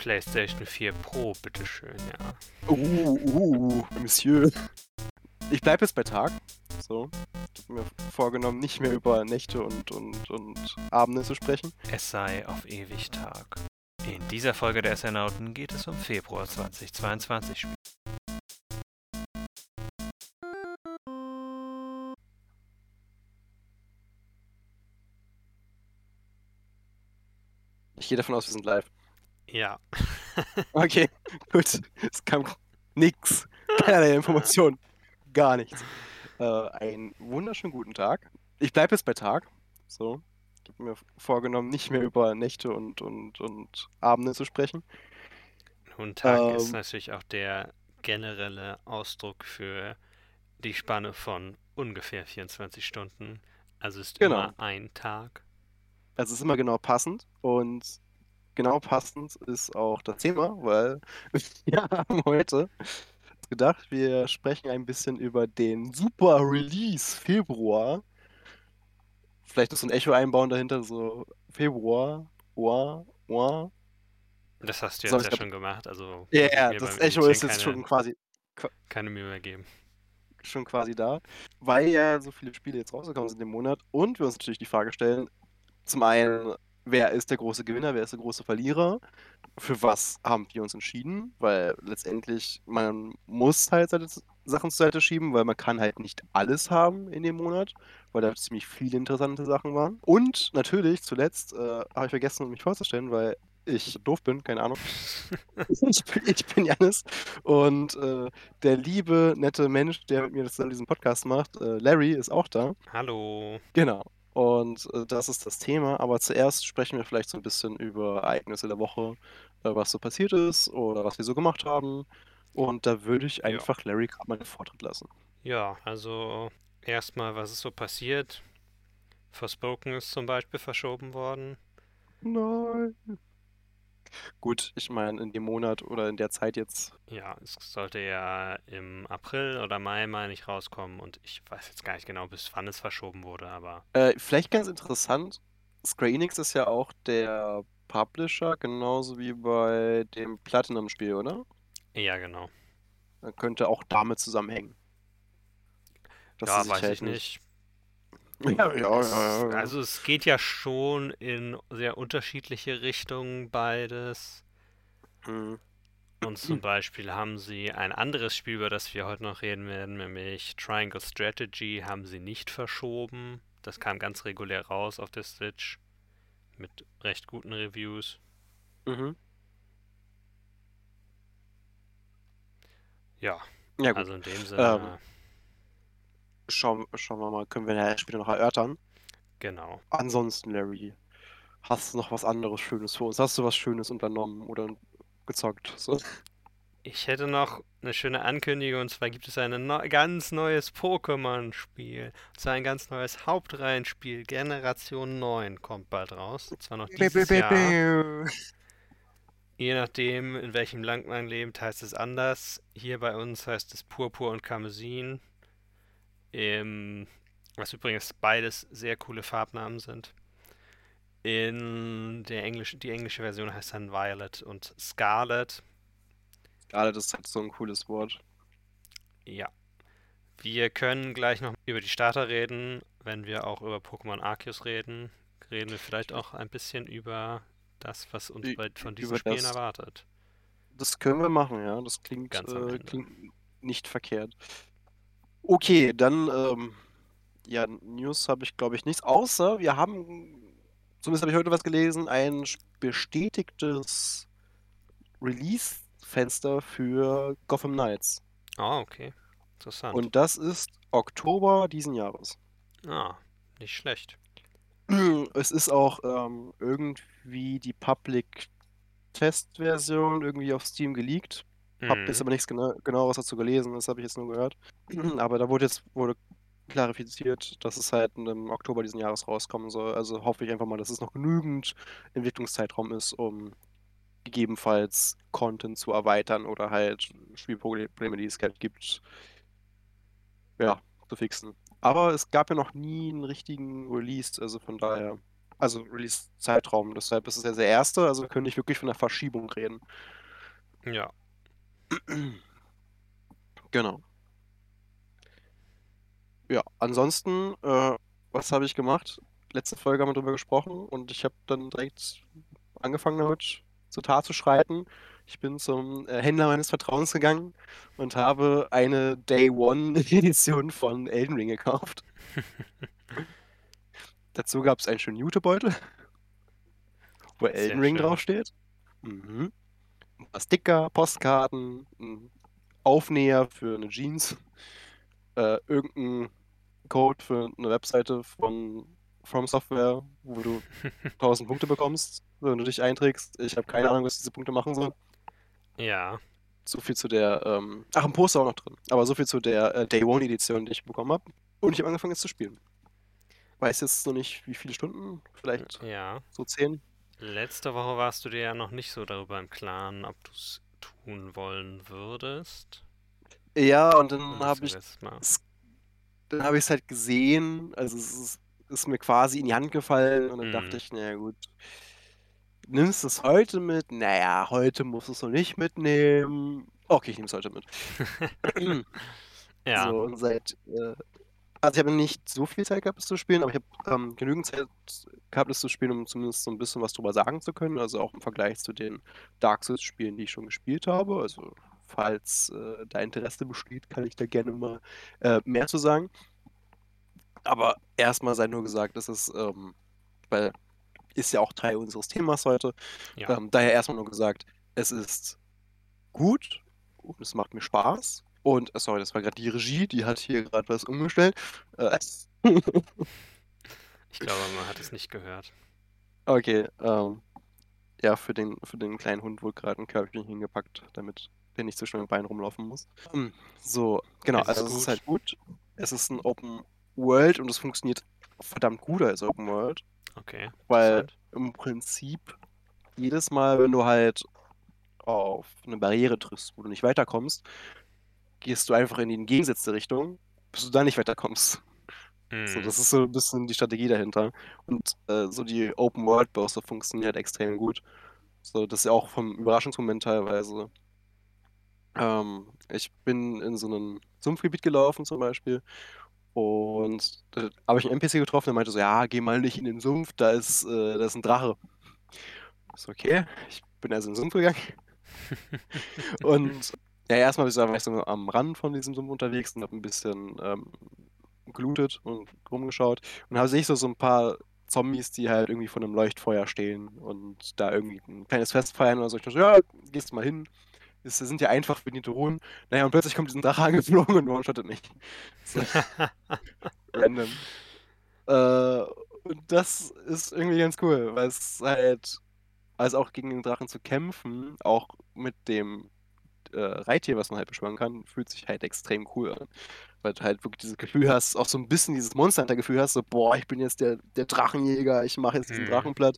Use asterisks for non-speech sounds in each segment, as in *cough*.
PlayStation 4 Pro, bitteschön, ja. Uh, uh, Monsieur. Ich bleibe jetzt bei Tag. So. Ich habe mir vorgenommen, nicht mehr über Nächte und, und, und Abende zu sprechen. Es sei auf ewig Tag. In dieser Folge der Astronauten geht es um Februar 2022. Ich gehe davon aus, wir sind live. Ja. Okay, gut. Es kam nix. Keinerlei Information. Gar nichts. Äh, einen wunderschönen guten Tag. Ich bleibe jetzt bei Tag. So. Ich habe mir vorgenommen, nicht mehr über Nächte und, und, und Abende zu sprechen. Nun, Tag ist Ähm. natürlich auch der generelle Ausdruck für die Spanne von ungefähr 24 Stunden. Also ist Genau. immer ein Tag. Also es ist immer genau passend und genau passend ist auch das Thema, weil *laughs* wir haben heute gedacht, wir sprechen ein bisschen über den Super Release Februar. Vielleicht so ein Echo einbauen dahinter, so Februar, Oa, Oa. Das hast du So, jetzt ich ja schon gemacht. Also Ja, mir das Echo ist jetzt keine, schon quasi, keine Mühe mehr geben. schon quasi da, weil ja so viele Spiele jetzt rausgekommen sind im Monat und wir uns natürlich die Frage stellen, zum einen, wer ist der große Gewinner, wer ist der große Verlierer, für was haben wir uns entschieden, weil letztendlich man muss halt seine Sachen zur Seite schieben, weil man kann halt nicht alles haben in dem Monat, weil da ziemlich viele interessante Sachen waren. Und natürlich, zuletzt, äh, habe ich vergessen, mich vorzustellen, weil ich doof bin, keine Ahnung. *laughs* ich, bin, ich bin Janis und äh, der liebe, nette Mensch, der mit mir das, diesen Podcast macht, äh, Larry, ist auch da. Hallo. Genau. Und äh, das ist das Thema. Aber zuerst sprechen wir vielleicht so ein bisschen über Ereignisse der Woche, äh, was so passiert ist oder was wir so gemacht haben. Und da würde ich einfach Larry gerade mal den Vortritt lassen. Ja, also erstmal, was ist so passiert? Forspoken ist zum Beispiel verschoben worden. Nein. Gut, ich meine, in dem Monat oder in der Zeit jetzt. Ja, es sollte ja im April oder Mai, meine ich, rauskommen und ich weiß jetzt gar nicht genau, bis wann es verschoben wurde, aber Äh, vielleicht ganz interessant: Square Enix ist ja auch der Publisher, genauso wie bei dem Platinum-Spiel, oder? ja, genau. Dann könnte auch damit zusammenhängen. Dass Ja, weiß halt ich nicht. Ja, ja, ja, also es geht ja schon in sehr unterschiedliche Richtungen beides. Hm. Und zum Beispiel haben sie ein anderes Spiel, über das wir heute noch reden werden, nämlich Triangle Strategy, haben sie nicht verschoben. Das kam ganz regulär raus auf der Switch mit recht guten Reviews. Mhm. Ja, Ja, gut. also in dem Sinne, Ähm, Schauen, schauen wir mal, können wir ja später noch erörtern. genau. Ansonsten, Larry, hast du noch was anderes Schönes für uns? Hast du was Schönes unternommen oder gezockt? So. Ich hätte noch eine schöne Ankündigung, und zwar gibt es ein neu ganz neues Pokémon-Spiel. Und zwar ein ganz neues Hauptreihenspiel. Generation 9 kommt bald raus. Und zwar noch dieses Jahr. Je nachdem, in welchem Land man lebt, heißt es anders. Hier bei uns heißt es Purpur und Karmesin. Ähm, was übrigens beides sehr coole Farbnamen sind. In der Englisch, die englische Version heißt dann Violet und Scarlet. Das ist halt so ein cooles Wort. Ja. Wir können gleich noch über die Starter reden, wenn wir auch über Pokémon Arceus reden. Reden wir vielleicht auch ein bisschen über das, was uns bei, von diesen über Spielen das- erwartet. Das können wir machen, ja. Das klingt, äh, klingt nicht verkehrt. Okay, dann, ähm, ja, News habe ich, glaube ich, nichts. Außer wir haben, zumindest habe ich heute was gelesen, ein bestätigtes Release-Fenster für Gotham Knights. Ah, okay. Interessant. Und das ist Oktober diesen Jahres. ah, nicht schlecht. *clears throat* Es ist auch ähm, irgendwie die Public-Test-Version irgendwie auf Steam geleakt. Hab Mhm. jetzt aber nichts gena genaueres dazu gelesen, das habe ich jetzt nur gehört. *clears throat* Aber da wurde jetzt wurde klarifiziert, dass es halt im Oktober diesen Jahres rauskommen soll. Also hoffe ich einfach mal, dass es noch genügend Entwicklungszeitraum ist, um gegebenenfalls Content zu erweitern oder halt Spielprobleme, die es halt gibt, ja, zu fixen. Aber es gab ja noch nie einen richtigen Release, also von daher Also Release-Zeitraum. Deshalb ist es ja der erste, also können nicht wirklich von einer Verschiebung reden. Ja. Genau. Ja, ansonsten, äh, was habe ich gemacht? Letzte Folge haben wir drüber gesprochen und ich habe dann direkt angefangen damit zur Tat zu schreiten. Ich bin zum äh, Händler meines Vertrauens gegangen und habe eine Day One *laughs* Edition von Elden Ring gekauft. *laughs* Dazu gab es einen schönen Jutebeutel, wo Elden Ring schön. draufsteht. Mhm. Ein paar Sticker, Postkarten, ein Aufnäher für eine Jeans, äh, irgendein Code für eine Webseite von From Software, wo du *laughs* 1000 Punkte bekommst, wenn du dich einträgst. Ich habe keine Ahnung, was diese Punkte machen sollen. Ja. So viel zu der, ähm, ach, ein Poster auch noch drin. Aber so viel zu der äh, Day One Edition, die ich bekommen habe. Und ich habe angefangen jetzt zu spielen. Weiß jetzt noch nicht, wie viele Stunden, vielleicht Ja. so 10. Letzte Woche warst du dir ja noch nicht so darüber im Klaren, ob du es tun wollen würdest. Ja, und dann habe ich es- dann habe ich es halt gesehen, also es ist, ist mir quasi in die Hand gefallen und dann Mhm. dachte ich, naja gut, nimmst du es heute mit? Naja, heute musst du es noch nicht mitnehmen. Okay, ich nehme es heute mit. *laughs* Ja. *clears throat* So, und seit, äh, also ich habe nicht so viel Zeit gehabt, es zu spielen, aber ich habe ähm, genügend Zeit gehabt, es zu spielen, um zumindest so ein bisschen was drüber sagen zu können. Also auch im Vergleich zu den Dark Souls-Spielen, die ich schon gespielt habe. Also falls äh, da Interesse besteht, kann ich da gerne mal äh, mehr zu sagen. Aber erstmal sei nur gesagt, das ist, ähm, weil ist ja auch Teil unseres Themas heute. Ja. Ähm, daher erstmal nur gesagt, es ist gut und es macht mir Spaß. Und, äh, sorry, das war gerade die Regie, die hat hier gerade was umgestellt. Äh, *laughs* Ich glaube, man hat es nicht gehört. okay, ähm, ja, für den, für den kleinen Hund wurde gerade ein Körbchen hingepackt, damit der nicht so schnell mit Beinen rumlaufen muss. Ähm, So, genau, Es also es ist halt gut. Es ist ein Open World und es funktioniert verdammt gut als Open World. Okay. Weil im Prinzip jedes Mal, wenn du halt auf eine Barriere triffst, wo du nicht weiterkommst, gehst du einfach in die entgegengesetzte Richtung, bis du da nicht weiterkommst. So, Mhm. das ist so ein bisschen die Strategie dahinter. Und äh, so die Open-World-Bosse funktionieren halt extrem gut. So, das ist ja auch vom Überraschungsmoment teilweise. Ähm, ich bin in so einem Sumpfgebiet gelaufen zum Beispiel und da habe ich einen NPC getroffen, der meinte so, ja, geh mal nicht in den Sumpf, da ist, äh, da ist ein Drache. Ist okay, ich bin also in den Sumpf gegangen *laughs* und ja, erstmal war ich so am Rand von diesem Sumpf unterwegs und habe ein bisschen ähm, gelootet und rumgeschaut und habe sehe ich so, so ein paar Zombies, die halt irgendwie vor einem Leuchtfeuer stehen und da irgendwie ein kleines Fest feiern oder so. Ich dachte, so, ja, gehst mal hin. Das sind ja einfach bediente Ruhen. Naja, und plötzlich kommt diesen Drache *laughs* angeflogen und one-shottet mich. So, *laughs* random. Äh, und das ist irgendwie ganz cool, weil es halt, also auch gegen den Drachen zu kämpfen, auch mit dem äh, Reittier, was man halt beschwören kann, fühlt sich halt extrem cool an. Weil du halt wirklich dieses Gefühl hast, auch so ein bisschen dieses Monster Hunter-Gefühl hast, so, boah, ich bin jetzt der, der Drachenjäger, ich mache jetzt diesen Mhm. Drachen platt.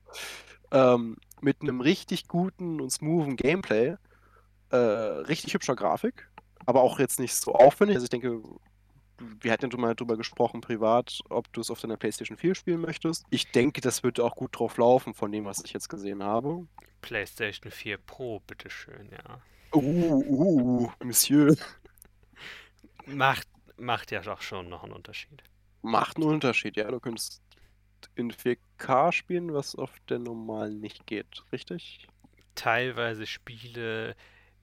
Ähm, mit einem richtig guten und smoothen Gameplay, äh, richtig hübscher Grafik, aber auch jetzt nicht so aufwendig. Also ich denke, wir hatten ja mal drüber gesprochen, privat, ob du es auf deiner PlayStation 4 spielen möchtest. Ich denke, das wird auch gut drauf laufen, von dem, was ich jetzt gesehen habe. PlayStation 4 Pro, bitteschön, ja. Uh, uh, Monsieur. Macht, macht ja doch schon noch einen Unterschied. Macht einen Unterschied, ja. Du könntest in 4K spielen, was auf der normalen nicht geht, richtig? Teilweise Spiele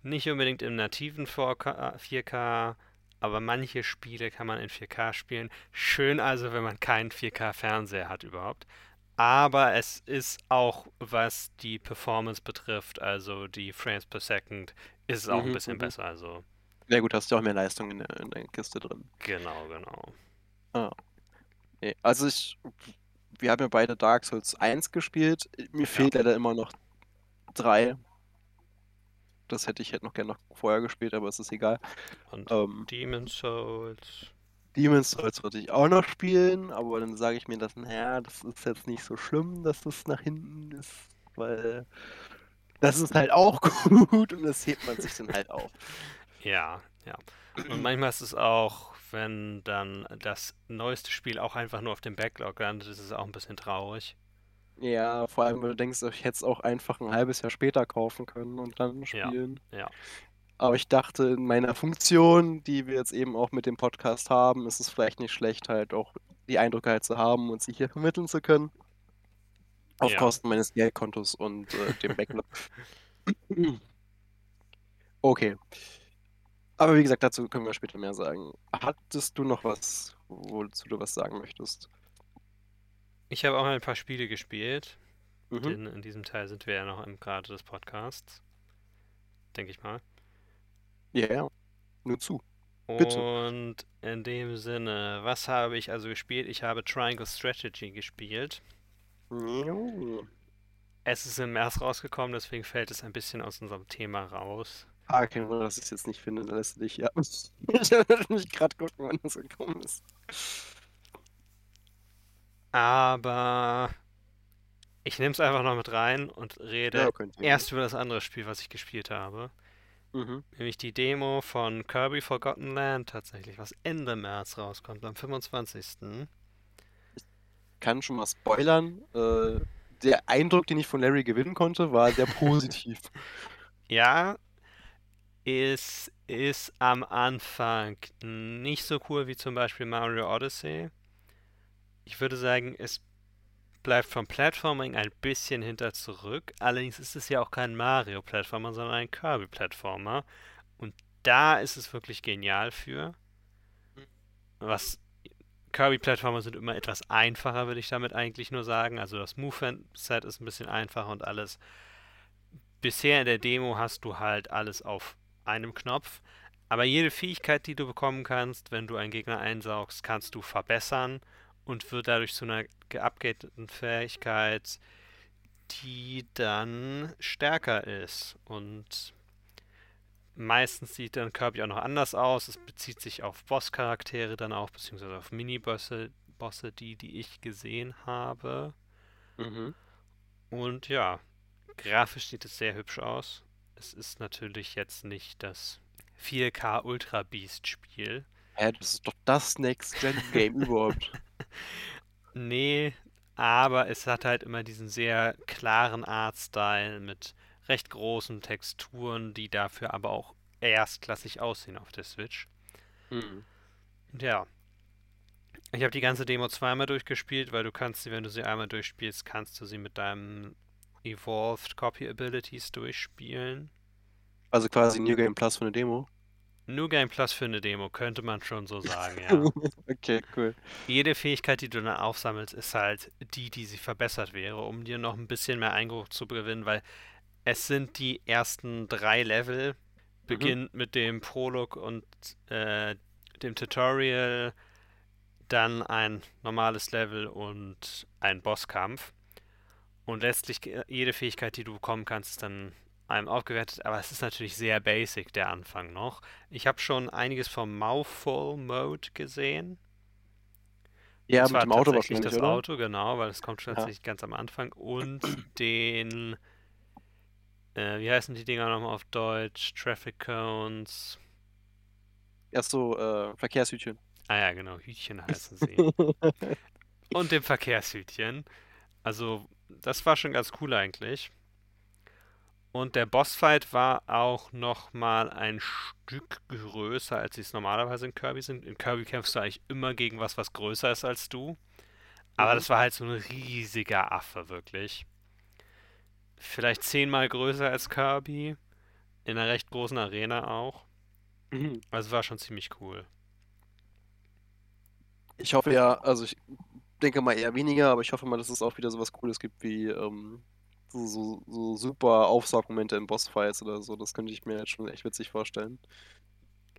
nicht unbedingt im nativen 4K, 4K, aber manche Spiele kann man in 4K spielen. Schön also, wenn man keinen 4K-Fernseher hat überhaupt. Aber es ist auch, was die Performance betrifft, also die Frames per Second, ist es auch ein Mhm, bisschen mhm. besser. Also Ja gut, hast du auch mehr Leistung in der, in der Kiste drin. genau, genau. Nee, also ich, wir haben ja beide Dark Souls 1 gespielt. Mir fehlt leider immer noch 3. Das hätte ich halt noch gerne noch vorher gespielt, aber es ist egal. Und Ähm, Demon's Souls. Demon's Souls wollte ich auch noch spielen, aber dann sage ich mir, dass, naja, das ist jetzt nicht so schlimm, dass das nach hinten ist, weil das ist halt auch *laughs* gut und das hebt man sich dann halt auf. Ja, ja. Und manchmal ist es auch, wenn dann das neueste Spiel auch einfach nur auf dem Backlog landet, ist es auch ein bisschen traurig. Ja, vor allem, wenn du denkst, ich hätte es auch einfach ein halbes Jahr später kaufen können und dann Ja, spielen. ja. Aber ich dachte, in meiner Funktion, die wir jetzt eben auch mit dem Podcast haben, ist es vielleicht nicht schlecht, halt auch die Eindrücke halt zu haben und sie hier *laughs* vermitteln zu können. Auf Ja. Kosten meines Geldkontos und äh, dem Backlog. *clears throat* Okay. Aber wie gesagt, dazu können wir später mehr sagen. Hattest du noch was, wozu du was sagen möchtest? Ich habe auch ein paar Spiele gespielt, Mhm. denn in diesem Teil sind wir ja noch im Grade des Podcasts. Denke ich mal. Ja, ja. Nur zu. Bitte. Und in dem Sinne, was habe ich also gespielt? Ich habe Triangle Strategy gespielt. Es ist im März rausgekommen, deswegen fällt es ein bisschen aus unserem Thema raus. Ah, kein Wunder, dass ich es jetzt nicht finde, dann lässt du dich, ja. *laughs* Ich werde mich gerade gucken, wann das gekommen ist. Aber ich nehme es einfach noch mit rein und rede Ja, erst über das andere Spiel, was ich gespielt habe. Mhm. Nämlich die Demo von Kirby Forgotten Land tatsächlich, was Ende März rauskommt, am 25. Kann schon mal spoilern. Äh, der Eindruck, den ich von Larry gewinnen konnte, war sehr positiv. *laughs* Ja, es ist am Anfang nicht so cool wie zum Beispiel Mario Odyssey. Ich würde sagen, es bleibt vom Platforming ein bisschen hinter zurück. Allerdings ist es ja auch kein Mario-Plattformer, sondern ein Kirby-Plattformer. Und da ist es wirklich genial für. Was Kirby-Plattformer sind immer etwas einfacher, würde ich damit eigentlich nur sagen. Also das Move-Set ist ein bisschen einfacher und alles. Bisher in der Demo hast du halt alles auf einem Knopf. Aber jede Fähigkeit, die du bekommen kannst, wenn du einen Gegner einsaugst, kannst du verbessern und wird dadurch zu einer geupgradeten Fähigkeit, die dann stärker ist. Und meistens sieht dann Kirby auch noch anders aus. Es bezieht sich auf Bosscharaktere dann auch, beziehungsweise auf Minibosse, Bosse, die, die ich gesehen habe. Mhm. Und ja, grafisch sieht es sehr hübsch aus. Es ist natürlich jetzt nicht das 4K Ultra Beast Spiel. Hä, das ist doch das Next-Gen-Game *laughs* überhaupt. Nee, aber es hat halt immer diesen sehr klaren Artstyle mit recht großen Texturen, die dafür aber auch erstklassig aussehen auf der Switch. Mhm. Ja. Ich habe die ganze Demo zweimal durchgespielt, weil du kannst sie, wenn du sie einmal durchspielst, kannst du sie mit deinem Evolved Copy Abilities durchspielen. Also quasi New Game Plus für eine Demo. New Game Plus für eine Demo, könnte man schon so sagen, ja. *laughs* okay, cool. Jede Fähigkeit, die du dann aufsammelst, ist halt die, die sie verbessert wäre, um dir noch ein bisschen mehr Eindruck zu gewinnen, weil es sind die ersten drei Level, beginnt mit dem Prolog und äh, dem Tutorial, dann ein normales Level und ein Bosskampf. Und letztlich ge- jede Fähigkeit, die du bekommen kannst, ist dann einem aufgewertet, aber es ist natürlich sehr basic, der Anfang noch. Ich habe schon einiges vom Mouthful Mode gesehen. Ja, Und mit dem Auto wahrscheinlich, das oder? Auto, genau, weil es kommt tatsächlich ganz am Anfang. Und den, äh, wie heißen die Dinger nochmal auf Deutsch? Traffic Cones. Erst so, äh, Verkehrshütchen. Ah ja, genau, Hütchen *laughs* heißen sie. Und dem Verkehrshütchen. Also, das war schon ganz cool eigentlich. Und der Bossfight war auch nochmal ein Stück größer, als sie es normalerweise in Kirby sind. In Kirby kämpfst du eigentlich immer gegen was, was größer ist als du. Aber Mhm. das war halt so ein riesiger Affe, wirklich. Vielleicht zehnmal größer als Kirby. In einer recht großen Arena auch. Mhm. Also war schon ziemlich cool. Ich hoffe ja, also ich denke mal eher weniger, aber ich hoffe mal, dass es auch wieder sowas Cooles gibt wie ähm, so, so, so super Aufsaugmomente in Bossfights oder so. Das könnte ich mir jetzt schon echt witzig vorstellen.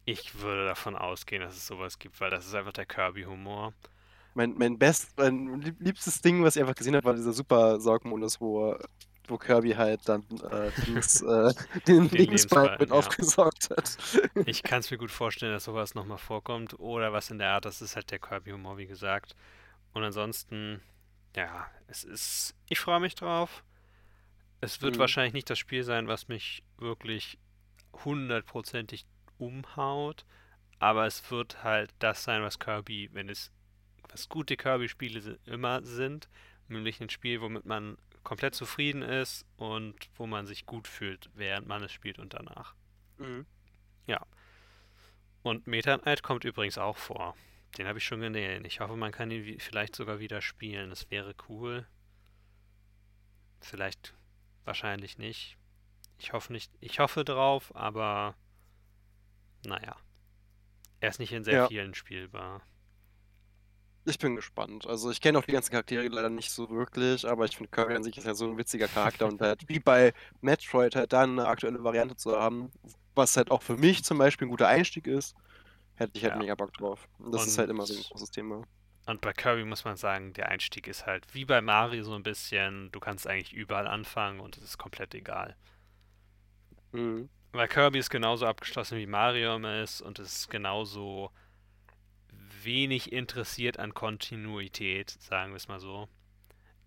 Ich würde davon ausgehen, dass es sowas gibt, weil das ist einfach der Kirby-Humor. Mein, mein best, mein lieb- liebstes Ding, was ich einfach gesehen habe, war dieser super Saugmodus, wo, wo Kirby halt dann äh, *laughs* Dings, äh, den Den Lebensbalken, mit ja. aufgesaugt hat. *laughs* Ich kann es mir gut vorstellen, dass sowas nochmal vorkommt oder was in der Art, das ist halt der Kirby-Humor, wie gesagt. Und ansonsten, ja, es ist, ich freue mich drauf. Es wird Mhm. wahrscheinlich nicht das Spiel sein, was mich wirklich hundertprozentig umhaut, aber es wird halt das sein, was Kirby, wenn es, was gute Kirby-Spiele immer sind, nämlich ein Spiel, womit man komplett zufrieden ist und wo man sich gut fühlt, während man es spielt und danach. Mhm. Ja. Und Meta Knight kommt übrigens auch vor. Den habe ich schon gesehen. Ich hoffe, man kann ihn vielleicht sogar wieder spielen. Das wäre cool. Vielleicht, wahrscheinlich nicht. Ich hoffe nicht. Ich hoffe drauf, aber naja. Er ist nicht in sehr Ja. vielen spielbar. Ich bin gespannt. Also ich kenne auch die ganzen Charaktere leider nicht so wirklich, aber ich finde Kirby an sich ist ja so ein witziger Charakter und halt *laughs* wie bei Metroid halt dann eine aktuelle Variante zu haben, was halt auch für mich zum Beispiel ein guter Einstieg ist, hätte ich halt Ja. mega Bock drauf. Und das ist halt immer so ein Und- großes Thema. Und bei Kirby muss man sagen, der Einstieg ist halt wie bei Mario so ein bisschen, du kannst eigentlich überall anfangen und es ist komplett egal. Mhm. Weil Kirby ist genauso abgeschlossen wie Mario immer ist und es ist genauso wenig interessiert an Kontinuität, sagen wir es mal so.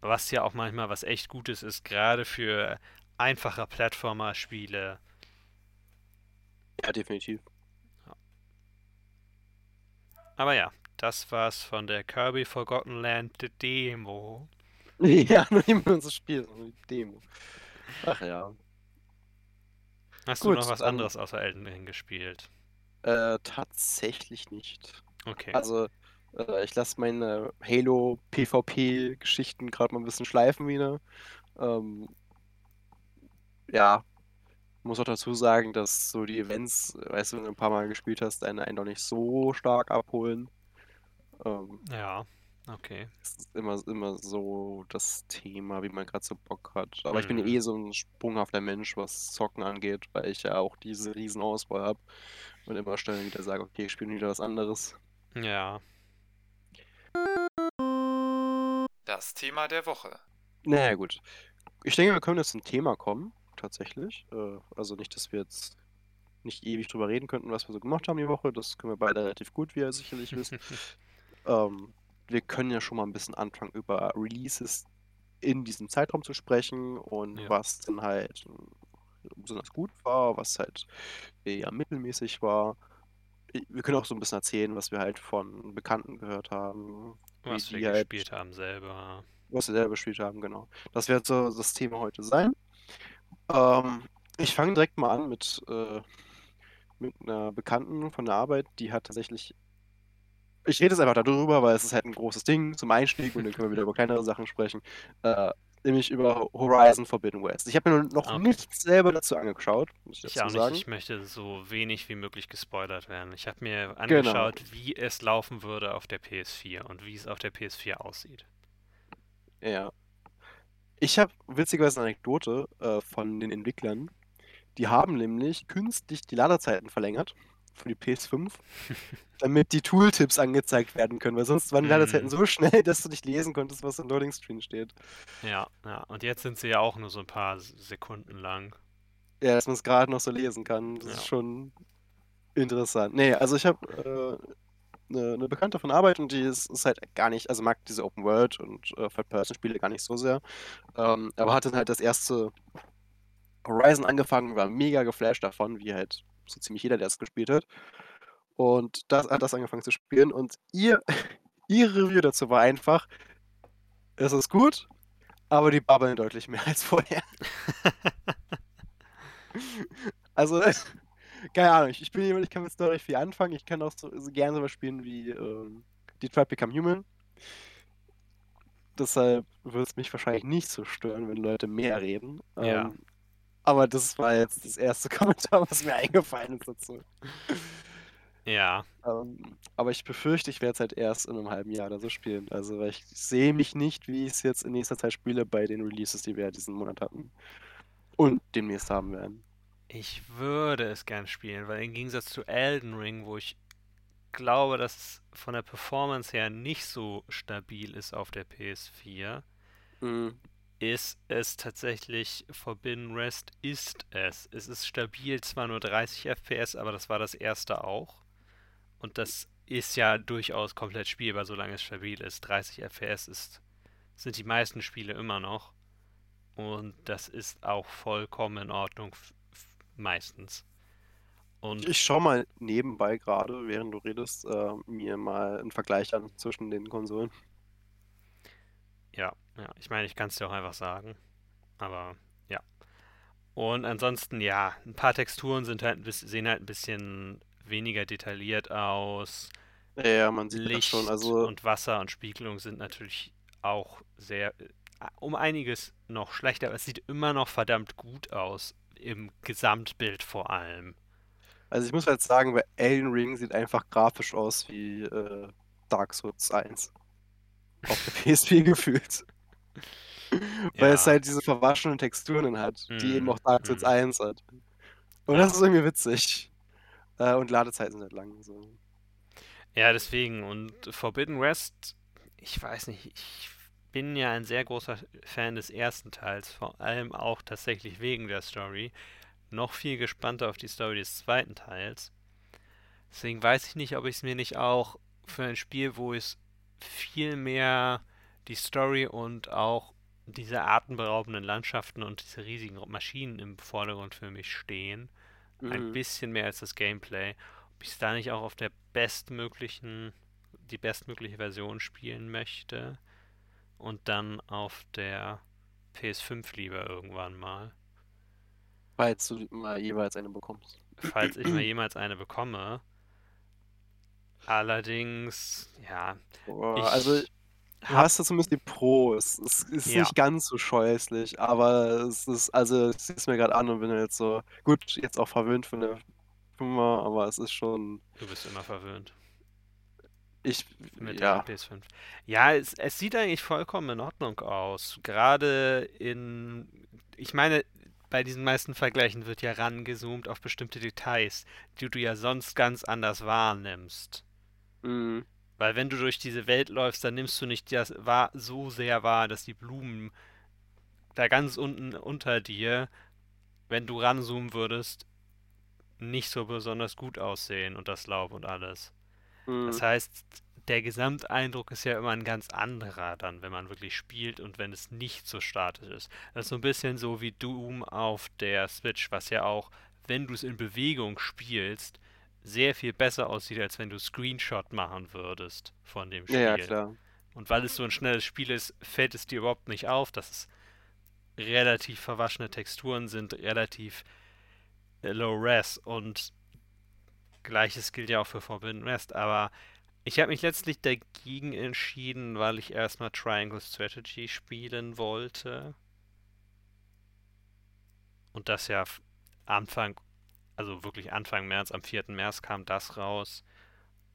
Was ja auch manchmal was echt Gutes ist, gerade für einfache Plattformer-Spiele. Ja, definitiv. Aber ja, das war's von der Kirby Forgotten Land Demo. *laughs* Ja, nur nicht mehr unser Spiel, sondern die Demo. Ach ja. Hast Gut, du noch was anderes außer Elden Ring gespielt? Äh, tatsächlich nicht. Okay. Also, äh, ich lasse meine Halo PvP-Geschichten gerade mal ein bisschen schleifen wieder. Ähm, ja, muss auch dazu sagen, dass so die Events, weißt du, wenn du ein paar Mal gespielt hast, einen, einen noch nicht so stark abholen. Ähm, Ja, okay. es ist immer, immer so das Thema, wie man gerade so Bock hat. Aber ich bin Mhm. eh so ein sprunghafter Mensch, was Zocken angeht, weil ich ja auch diese riesen Auswahl habe und immer schnell wieder sage, okay, ich spiele wieder was anderes. Ja. Das Thema der Woche. Naja, gut. Ich denke, wir können jetzt zum Thema kommen, tatsächlich. Äh, also nicht, dass wir jetzt nicht ewig drüber reden könnten, was wir so gemacht haben die Woche. Das können wir beide relativ gut, wie ihr sicherlich *laughs* wisst. ähm, wir können ja schon mal ein bisschen anfangen, über Releases in diesem Zeitraum zu sprechen und Ja. was dann halt besonders gut war, was halt eher mittelmäßig war. Wir können auch so ein bisschen erzählen, was wir halt von Bekannten gehört haben, Was wir halt gespielt haben selber. was wir selber gespielt haben, genau. Das wird so das Thema heute sein. Ähm, ich fange direkt mal an mit, äh, mit einer Bekannten von der Arbeit, die hat tatsächlich. Ich rede jetzt einfach darüber, weil es ist halt ein großes Ding zum Einstieg und dann können wir wieder über kleinere Sachen sprechen. Äh, nämlich über Horizon Forbidden West. Ich habe mir noch Okay. nichts selber dazu angeschaut, muss ich Ich dazu auch sagen. nicht. Ich möchte so wenig wie möglich gespoilert werden. Ich habe mir Genau. angeschaut, wie es laufen würde auf der PS4 und wie es auf der PS4 aussieht. Ja. Ich habe witzigerweise eine Anekdote äh, von den Entwicklern. Die haben nämlich künstlich die Ladezeiten verlängert für die PS5, *laughs* damit die Tooltips angezeigt werden können, weil sonst waren die Ladezeiten Mhm. so schnell, dass du nicht lesen konntest, was im Loading Screen steht. Ja, ja. Und jetzt sind sie ja auch nur so ein paar Sekunden lang. Ja, dass man es gerade noch so lesen kann. Das Ja. ist schon interessant. Nee, also ich habe äh, eine, eine Bekannte von Arbeit und die ist, ist halt gar nicht, also mag diese Open World und äh, Third-Person-Spiele gar nicht so sehr. Ähm, aber hat dann halt das erste Horizon angefangen, war mega geflasht davon, wie halt so ziemlich jeder, der es gespielt hat. Und das hat das angefangen zu spielen und ihr, *laughs* ihre Review dazu war einfach, es ist gut, aber die babbeln deutlich mehr *laughs* als vorher. *laughs* Also, keine Ahnung, ich, ich bin jemand, ich kann mit Story viel anfangen. Ich kann auch so, so gerne sowas spielen wie ähm, Detroit Become Human. Deshalb würde es mich wahrscheinlich nicht so stören, wenn Leute mehr reden. Ja. Ähm, aber das war jetzt das erste *laughs* Kommentar, was mir eingefallen ist dazu. Ja, Ähm, aber ich befürchte, ich werde es halt erst in einem halben Jahr oder so spielen. Also, weil ich sehe mich nicht, wie ich es jetzt in nächster Zeit spiele bei den Releases, die wir ja diesen Monat hatten. Und demnächst haben werden. ich würde es gern spielen, weil im Gegensatz zu Elden Ring, wo ich glaube, dass es von der Performance her nicht so stabil ist auf der PS4, Mhm. Ist es tatsächlich Forbidden West ist es. Es ist stabil, zwar nur 30 FPS, aber das war das erste auch. Und das ist ja durchaus komplett spielbar, solange es stabil ist. 30 FPS ist, sind die meisten Spiele immer noch. Und das ist auch vollkommen in Ordnung, meistens. Und Ich schaue mal nebenbei gerade, während du redest, äh, mir mal einen Vergleich an zwischen den Konsolen. Ja, Ja, ich meine, ich kann es dir auch einfach sagen. Aber ja. Und ansonsten, ja, ein paar Texturen sind halt ein bisschen, sehen halt ein bisschen weniger detailliert aus. Ja, man sieht das Licht schon. Also, und Wasser und Spiegelung sind natürlich auch sehr äh, um einiges noch schlechter, aber es sieht immer noch verdammt gut aus. Im Gesamtbild vor allem. also ich muss halt sagen, bei Elden Ring sieht einfach grafisch aus wie äh, Dark Souls 1. Auf der *laughs* PSP gefühlt. Weil es Ja. halt diese verwaschenen Texturen hat, die Mhm, eben auch Dark Souls mhm. 1 hat. Und das ist irgendwie witzig. Äh, und Ladezeiten sind halt lang. So. Ja, deswegen. Und Forbidden West, ich weiß nicht, ich bin ja ein sehr großer Fan des ersten Teils, vor allem auch tatsächlich wegen der Story. Noch viel gespannter auf die Story des zweiten Teils. Deswegen weiß ich nicht, ob ich es mir nicht auch für ein Spiel, wo es viel mehr die Story und auch diese atemberaubenden Landschaften und diese riesigen Maschinen im Vordergrund für mich stehen, ein Mhm. bisschen mehr als das Gameplay, ob ich es da nicht auch auf der bestmöglichen, die bestmögliche Version spielen möchte und dann auf der PS5 lieber irgendwann mal, Falls du mal jeweils eine bekommst. falls ich mal *clears throat* jemals eine bekomme. Allerdings, ja, Boah, ich also du hast ja zumindest die Pros. Es ist ja, nicht ganz so scheußlich, aber es ist, also ich sehe es mir gerade an und bin jetzt so, gut, jetzt auch verwöhnt von der Firma, aber es ist schon, du bist immer verwöhnt ich, mit ja, PS5. Ja, es, es sieht eigentlich vollkommen in Ordnung aus. Gerade in, ich meine, bei diesen meisten Vergleichen wird ja rangezoomt auf bestimmte Details, die du ja sonst ganz anders wahrnimmst. mhm. Weil wenn du durch diese Welt läufst, dann nimmst du nicht das wahr, so sehr wahr, dass die Blumen da ganz unten unter dir, wenn du ranzoomen würdest, nicht so besonders gut aussehen und das Laub und alles. Das Mhm. heißt, der Gesamteindruck ist ja immer ein ganz anderer dann, wenn man wirklich spielt und wenn es nicht so statisch ist. Das ist so ein bisschen so wie Doom auf der Switch, was ja auch, wenn du es in Bewegung spielst, sehr viel besser aussieht, als wenn du Screenshot machen würdest von dem Ja, ja, Spiel. klar. Und weil es so ein schnelles Spiel ist, fällt es dir überhaupt nicht auf, dass es relativ verwaschene Texturen sind, relativ äh, low res und gleiches gilt ja auch für Forbidden West, aber ich habe mich letztlich dagegen entschieden, weil ich erstmal Triangle Strategy spielen wollte und das ja Anfang, also wirklich Anfang März, am 4. März kam das raus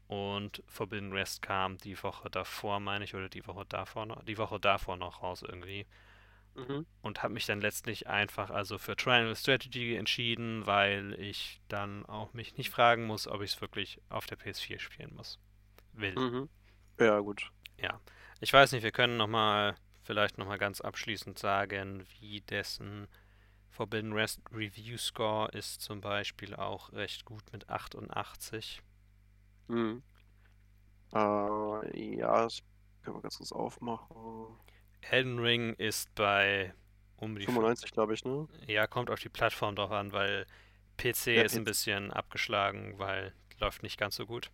und Forbidden West kam die Woche davor, meine ich, oder die Woche davor noch, die Woche davor noch raus irgendwie Mhm. und habe mich dann letztlich einfach also für Triangle Strategy entschieden, weil ich dann auch mich nicht fragen muss, ob ich es wirklich auf der PS4 spielen muss. Will. Mhm. Ja, gut. Ja. Ich weiß nicht, wir können noch mal vielleicht noch mal ganz abschließend sagen, wie dessen Forbidden West Review Score ist zum Beispiel auch recht gut mit 88. Mhm. Äh, ja, das können wir ganz kurz aufmachen. Elden Ring ist bei um die 95, glaube ich, ne? Ja, kommt auf die Plattform drauf an, weil PC Ja, ist ein bisschen abgeschlagen, weil läuft nicht ganz so gut.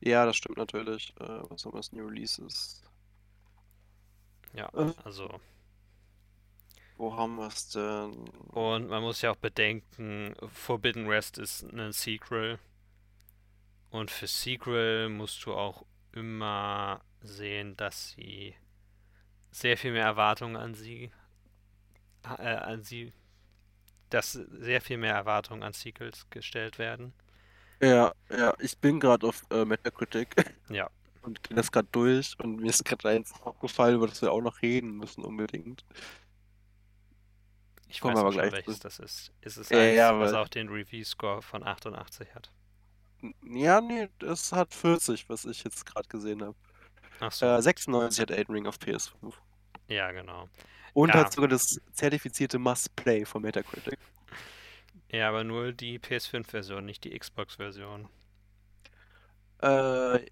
Ja, das stimmt natürlich. Äh, was haben wir als New Releases? Ja, Äh, also. Wo haben wir es denn? Und man muss ja auch bedenken, Forbidden West ist ein Sequel. Und für Sequel musst du auch immer sehen, dass sie sehr viel mehr Erwartungen an sie, äh, an sie, dass sehr viel mehr Erwartungen an Sequels gestellt werden. Ja, ja, ich bin gerade auf äh, Metacritic *laughs* Ja, und gehe das gerade durch und mir ist gerade eins aufgefallen, über das wir auch noch reden müssen unbedingt. Ich Kommen weiß aber gleich welches das ist. Ist es eins, ja, was auch den Review-Score von 88 hat? ja, nee, das hat 40, was ich jetzt gerade gesehen habe. Ach so, Äh, gut. 96 hat Elden Ring auf PS5. Ja, genau. Und Ja, hat sogar das zertifizierte Must-Play von Metacritic. ja, aber nur die PS5-Version, nicht die Xbox-Version. Äh,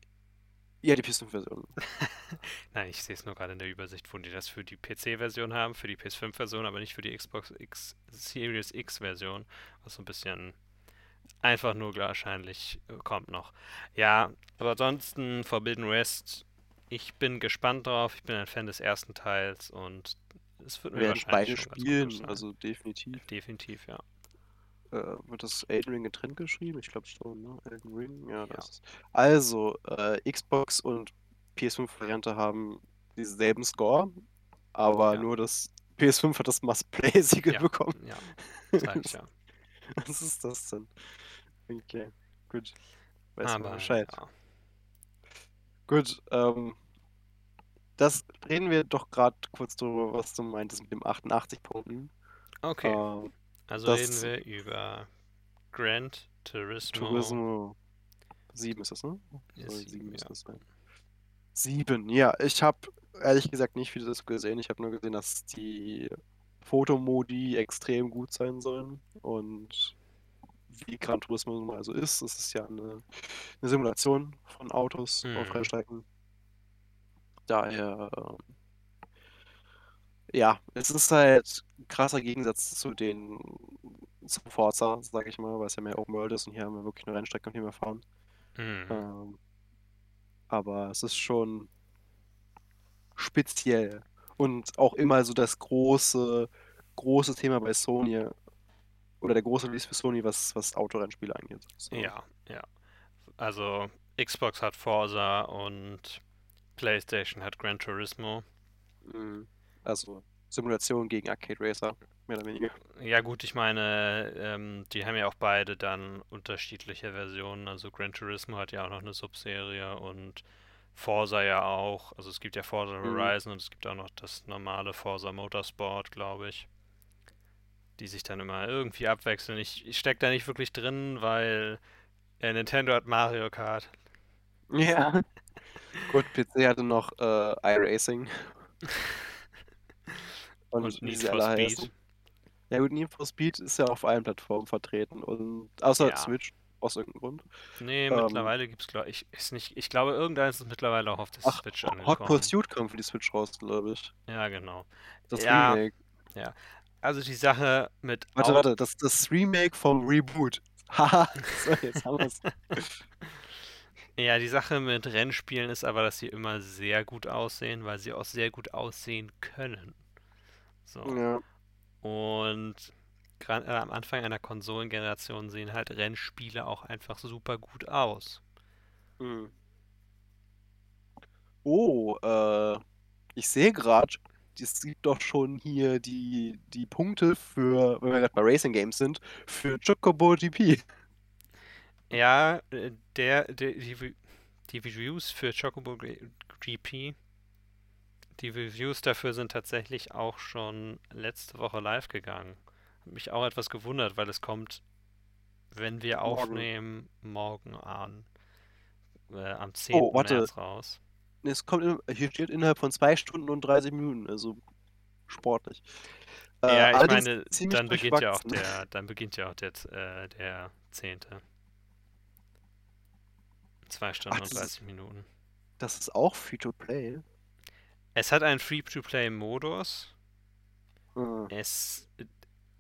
ja, die PS5-Version. *laughs* Nein, ich sehe es nur gerade in der Übersicht, wo die das für die PC-Version haben, für die PS5-Version, aber nicht für die Xbox X Series X-Version, was so ein bisschen einfach nur wahrscheinlich äh, kommt noch. Ja, aber ansonsten Forbidden West ich bin gespannt drauf. Ich bin ein Fan des ersten Teils und es wird mir Werden wahrscheinlich beide spielen, also definitiv. Definitiv, ja. Äh, wird das Elden Ring getrennt geschrieben? Ich glaube schon, ne? Elden Ring, ja, Ja. das ist. Also, äh, Xbox und PS5-Variante haben denselben Score, aber Ja. nur das PS5 hat das Must-Play-Siegel Ja. bekommen. Ja, *laughs* sag ich ja. Was ist das denn? Okay, gut. Weiß Aber Bescheid. ja. Gut, ähm, das reden wir doch gerade kurz drüber, was du meintest mit dem 88 Punkten. Okay, Ähm, also das- reden wir über Grand Turismo. Turismo 7 ist das, ne? Sieben, sieben müsste ja. das sein. Sieben, ja. Ich habe ehrlich gesagt nicht viel dazu gesehen. Ich habe nur gesehen, dass die Fotomodi extrem gut sein sollen. Und wie Gran Turismo nun mal so ist, es ist ja eine, eine Simulation von Autos auf Mhm. Rennstrecken. Daher, ähm, ja, es ist halt ein krasser Gegensatz zu den zu Forza, sage ich mal, weil es ja mehr Open World ist und hier haben wir wirklich eine Rennstrecke, auf der wir fahren. Mhm. Ähm, aber es ist schon speziell. Und auch immer so das große, große Thema bei Sony oder der große Release für Sony, was, was Autorennspiele angeht. So. Ja, ja. Also Xbox hat Forza und PlayStation hat Gran Turismo. Mhm. Also Simulation gegen Arcade Racer, mehr oder weniger. Ja gut, ich meine, ähm, die haben ja auch beide dann unterschiedliche Versionen. Also Gran Turismo hat ja auch noch eine Subserie und Forza ja auch. Also es gibt ja Forza Mhm. Horizon und es gibt auch noch das normale Forza Motorsport, glaube ich. Die sich dann immer irgendwie abwechseln. Ich, ich stecke da nicht wirklich drin, weil äh, Nintendo hat Mario Kart. Ja. Gut, PC hatte noch äh, iRacing. *laughs* Und, Und Need for alle Speed. heißen. Ja gut, Need for Speed ist ja auf allen Plattformen vertreten und außer Ja. Switch aus irgendeinem Grund. Nee, Ähm, mittlerweile gibt es, glaube ich, ist nicht, ich glaube, irgendeins ist mittlerweile auch auf der Ach, Switch Hot angekommen. Pursuit kam für die Switch raus, glaube ich. Ja, genau. Das Ja, Remake. Also die Sache mit Warte, warte, das, das Remake vom Reboot. Haha, *laughs* so, jetzt haben wir's. *laughs* Ja, die Sache mit Rennspielen ist aber, dass sie immer sehr gut aussehen, weil sie auch sehr gut aussehen können. So. ja. Und gerade am Anfang einer Konsolengeneration sehen halt Rennspiele auch einfach super gut aus. Mhm. Oh, äh, ich sehe gerade, es gibt doch schon hier die, die Punkte für, wenn wir gerade bei Racing Games sind, für Chocobo GP. Ja, äh, der, der die, die Reviews für Chocobo GP, die Reviews dafür sind tatsächlich auch schon letzte Woche live gegangen. Hat mich auch etwas gewundert, weil es kommt, wenn wir Morgen. aufnehmen, morgen an. Äh, am 10. Oh. März raus. Es kommt, hier steht innerhalb von 2 Stunden und 30 Minuten, also sportlich. Äh, Ja, ich allerdings meine, dann beginnt ja auch der, dann beginnt ja auch der, äh, der 10. 2 Stunden Ach, und das ist- 30 Minuten. Das ist auch Free-to-Play. Es hat einen Free-to-Play-Modus. Hm. Es,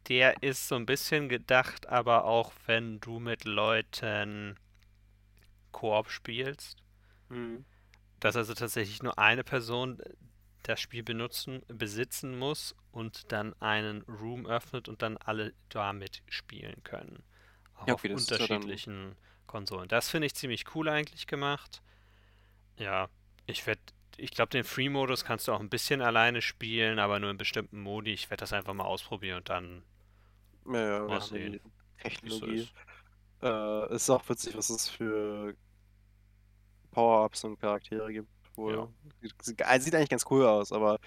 der ist so ein bisschen gedacht, aber auch wenn du mit Leuten Koop spielst, Hm. dass also tatsächlich nur eine Person das Spiel benutzen, besitzen muss und dann einen Room öffnet und dann alle damit spielen können. Auch Ja, auf okay, das ist ja unterschiedlichen Konsolen. Das finde ich ziemlich cool eigentlich gemacht. Ja, ich werde, ich glaube, den Free-Modus kannst du auch ein bisschen alleine spielen, aber nur in bestimmten Modi. Ich werde das einfach mal ausprobieren und dann Ja, ja, Mal haben sehen, es so Technologie. ist. Äh, ist auch witzig, was es für Power-Ups und Charaktere gibt. Wohl. Ja. Sieht, sieht eigentlich ganz cool aus, aber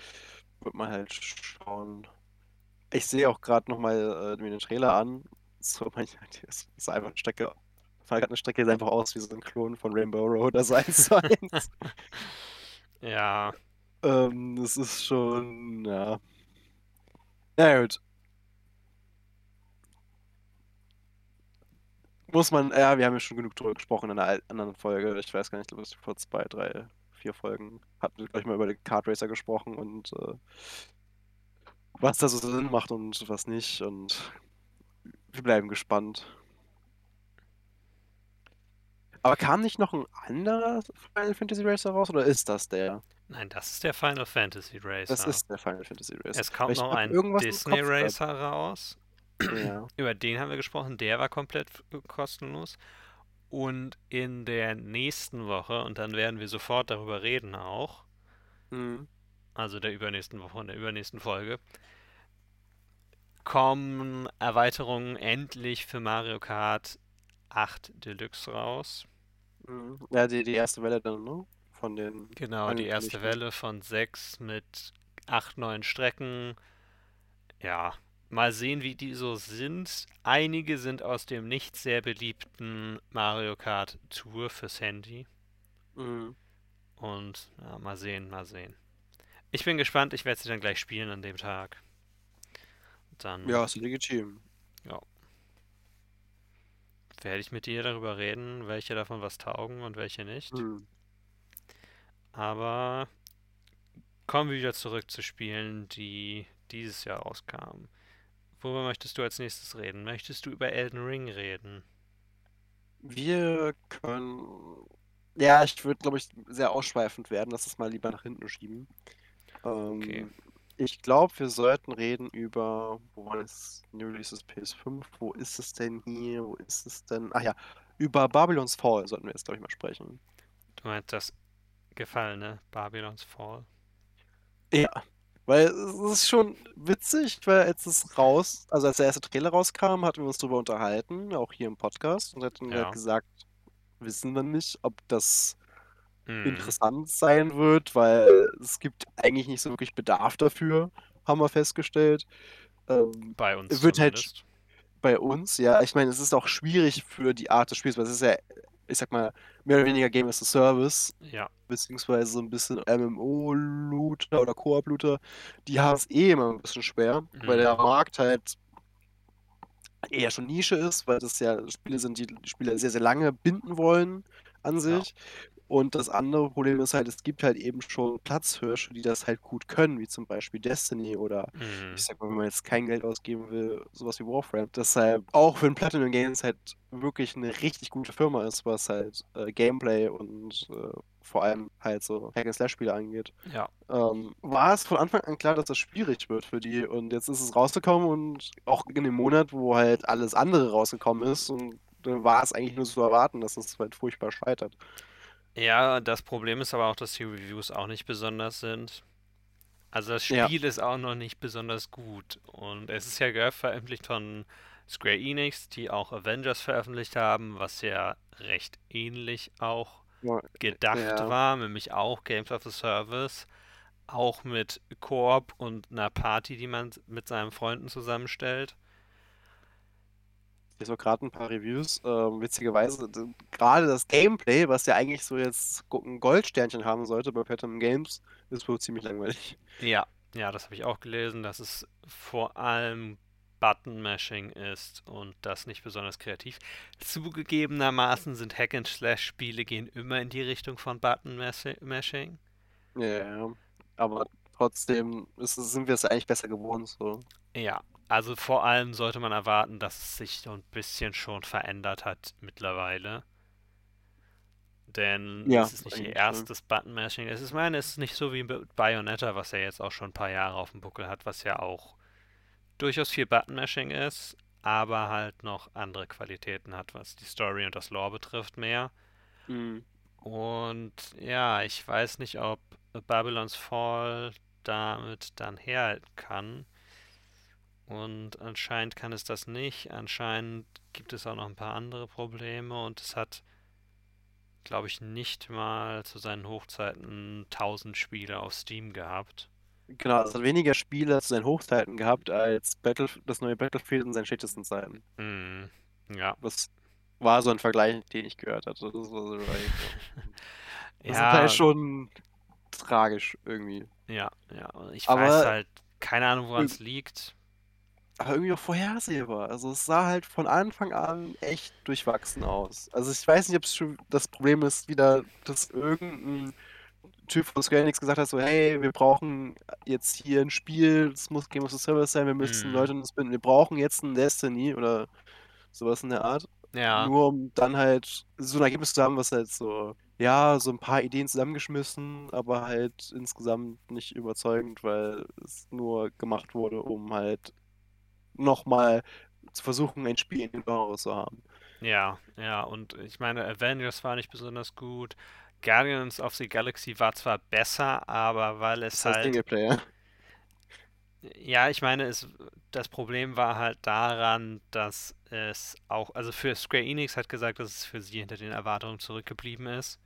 wird man halt schauen. Ich sehe auch gerade nochmal äh, mir den Trailer an. *laughs* So, man, das ist einfach eine Strecke. Eine Strecke sieht einfach aus wie so ein Klon von Rainbow Road, eins zu eins. *laughs* Ja, ähm, das ist schon, ja. Na gut. Muss man, ja, wir haben ja schon genug drüber gesprochen in einer anderen Folge. Ich weiß gar nicht, was vor zwei, drei, vier Folgen hatten wir gleich mal über den Kart Racer gesprochen und äh, was da so Sinn macht und was nicht. Und wir bleiben gespannt. Aber kam nicht noch ein anderer Final Fantasy Racer raus oder ist das der? Nein, das ist der Final Fantasy Racer. Das ist der Final Fantasy Racer. es kommt noch ein Disney. Racer raus. Ja. *clears throat* Über den haben wir gesprochen. Der war komplett kostenlos. Und in der nächsten Woche, und dann werden wir sofort darüber reden auch, Mhm. also der übernächsten Woche und der übernächsten Folge, kommen Erweiterungen endlich für Mario Kart 8 Deluxe raus. Mhm. Ja, die, die erste Welle dann, ne? Von den. Genau, die erste. Welle von sechs mit acht neuen Strecken. Ja, mal sehen, wie die so sind. Einige sind aus dem nicht sehr beliebten Mario Kart Tour fürs Handy. Mhm. Und ja, mal sehen, mal sehen. Ich bin gespannt, ich werde sie dann gleich spielen an dem Tag. Dann Ja, ist legitim. Werde ich mit dir darüber reden, welche davon was taugen und welche nicht. Mhm. Aber kommen wir wieder zurück zu Spielen, die dieses Jahr rauskamen. Worüber möchtest du als nächstes reden? Möchtest du über Elden Ring reden? Wir können. Ja, ich würde, glaube ich, sehr ausschweifend werden. Lass es mal lieber nach hinten schieben. Ähm, Okay. Ich glaube, wir sollten reden über. Wo war das? New Releases PS5. Wo ist es denn hier? Wo ist es denn? Ach ja, über Babylon's Fall sollten wir jetzt, glaube ich, mal sprechen. Du meinst das gefallene Babylon's Fall? Ja, weil es ist schon witzig, weil als es raus, also als der erste Trailer rauskam, hatten wir uns darüber unterhalten, auch hier im Podcast, und hatten Ja. halt gesagt, wissen wir nicht, ob das Hm, interessant sein wird, weil es gibt eigentlich nicht so wirklich Bedarf dafür, haben wir festgestellt. Ähm, bei uns wird halt zumindest. bei uns, ja, ich meine, es ist auch schwierig für die Art des Spiels, weil es ist ja, ich sag mal, mehr oder weniger Game as a Service, Ja, beziehungsweise so ein bisschen MMO-Looter oder Koop-Looter, die haben es eh immer ein bisschen schwer, weil der Mhm. Markt halt eher schon Nische ist, weil das ja Spiele sind, die die Spieler sehr, sehr lange binden wollen an ja, sich. Und das andere Problem ist halt, es gibt halt eben schon Platzhirsche, die das halt gut können, wie zum Beispiel Destiny oder mhm, ich sag mal, wenn man jetzt kein Geld ausgeben will, sowas wie Warframe. Deshalb, auch wenn Platinum Games halt wirklich eine richtig gute Firma ist, was halt äh, Gameplay und äh, vor allem halt so Hack-and-Slash-Spiele angeht, ja, ähm, war es von Anfang an klar, dass das schwierig wird für die. Und jetzt ist es rausgekommen und auch in dem Monat, wo halt alles andere rausgekommen ist und dann war es eigentlich nur zu erwarten, dass es halt furchtbar scheitert. Ja. Das Problem ist aber auch, dass die Reviews auch nicht besonders sind. Also das Ja. Spiel ist auch noch nicht besonders gut. Und es ist ja gehört veröffentlicht von Square Enix, die auch Avengers veröffentlicht haben, was ja recht ähnlich auch Ja, gedacht ja. war, nämlich auch Games of the Service, auch mit Koop und einer Party, die man mit seinen Freunden zusammenstellt. Hier so gerade ein paar Reviews. Ähm, witzigerweise, gerade das Gameplay, was ja eigentlich so jetzt ein Goldsternchen haben sollte bei Platinum Games, ist wohl ziemlich langweilig. Ja, ja, das habe ich auch gelesen, dass es vor allem Button-Mashing ist und das nicht besonders kreativ. Zugegebenermaßen sind Hack-and-Slash-Spiele gehen immer in die Richtung von Button-Mashing. Ja, ja. Aber trotzdem ist, sind wir es eigentlich besser gewohnt. So. Ja, also vor allem sollte man erwarten, dass es sich so ein bisschen schon verändert hat mittlerweile. Denn Ja, es ist nicht ihr erstes Button-Mashing. Es ist, meine, es ist nicht so wie Bayonetta, was ja jetzt auch schon ein paar Jahre auf dem Buckel hat, was ja auch durchaus viel Button-Mashing ist, aber halt noch andere Qualitäten hat, was die Story und das Lore betrifft, mehr. Mhm. Und ja, ich weiß nicht, ob Babylon's Fall damit dann herhalten kann. Und anscheinend kann es das nicht. Anscheinend gibt es auch noch ein paar andere Probleme und es hat, glaube ich, nicht mal zu seinen Hochzeiten 1000 Spiele auf Steam gehabt. Genau, es hat weniger Spiele zu seinen Hochzeiten gehabt als Battle, das neue Battlefield in seinen schlechtesten Zeiten. Hm, ja. Das war so ein Vergleich, den ich gehört hatte. Das, *laughs* war so, das ist Ja, halt schon tragisch irgendwie. ja, ja. Ich Aber- weiß halt, keine Ahnung, woran es liegt. Aber irgendwie auch vorhersehbar. Also es sah halt von Anfang an echt durchwachsen aus. Also ich weiß nicht, ob es schon das Problem ist, wieder, dass irgendein Typ von Square Enix gesagt hat, so, hey, wir brauchen jetzt hier ein Spiel, es muss Game of the Service sein, wir müssen Mhm. Leute uns binden, wir brauchen jetzt ein Destiny oder sowas in der Art. Ja. Nur um dann halt so ein Ergebnis zu haben, was halt so, ja, so ein paar Ideen zusammengeschmissen, aber halt insgesamt nicht überzeugend, weil es nur gemacht wurde, um halt nochmal zu versuchen, ein Spiel in den Genre zu haben. Ja, ja, und ich meine, Avengers war nicht besonders gut. Guardians of the Galaxy war zwar besser, aber weil es Das heißt halt. Singleplayer. Ja, ich meine, es, das Problem war halt daran, dass es auch, also für Square Enix hat gesagt, dass es für sie hinter den Erwartungen zurückgeblieben ist.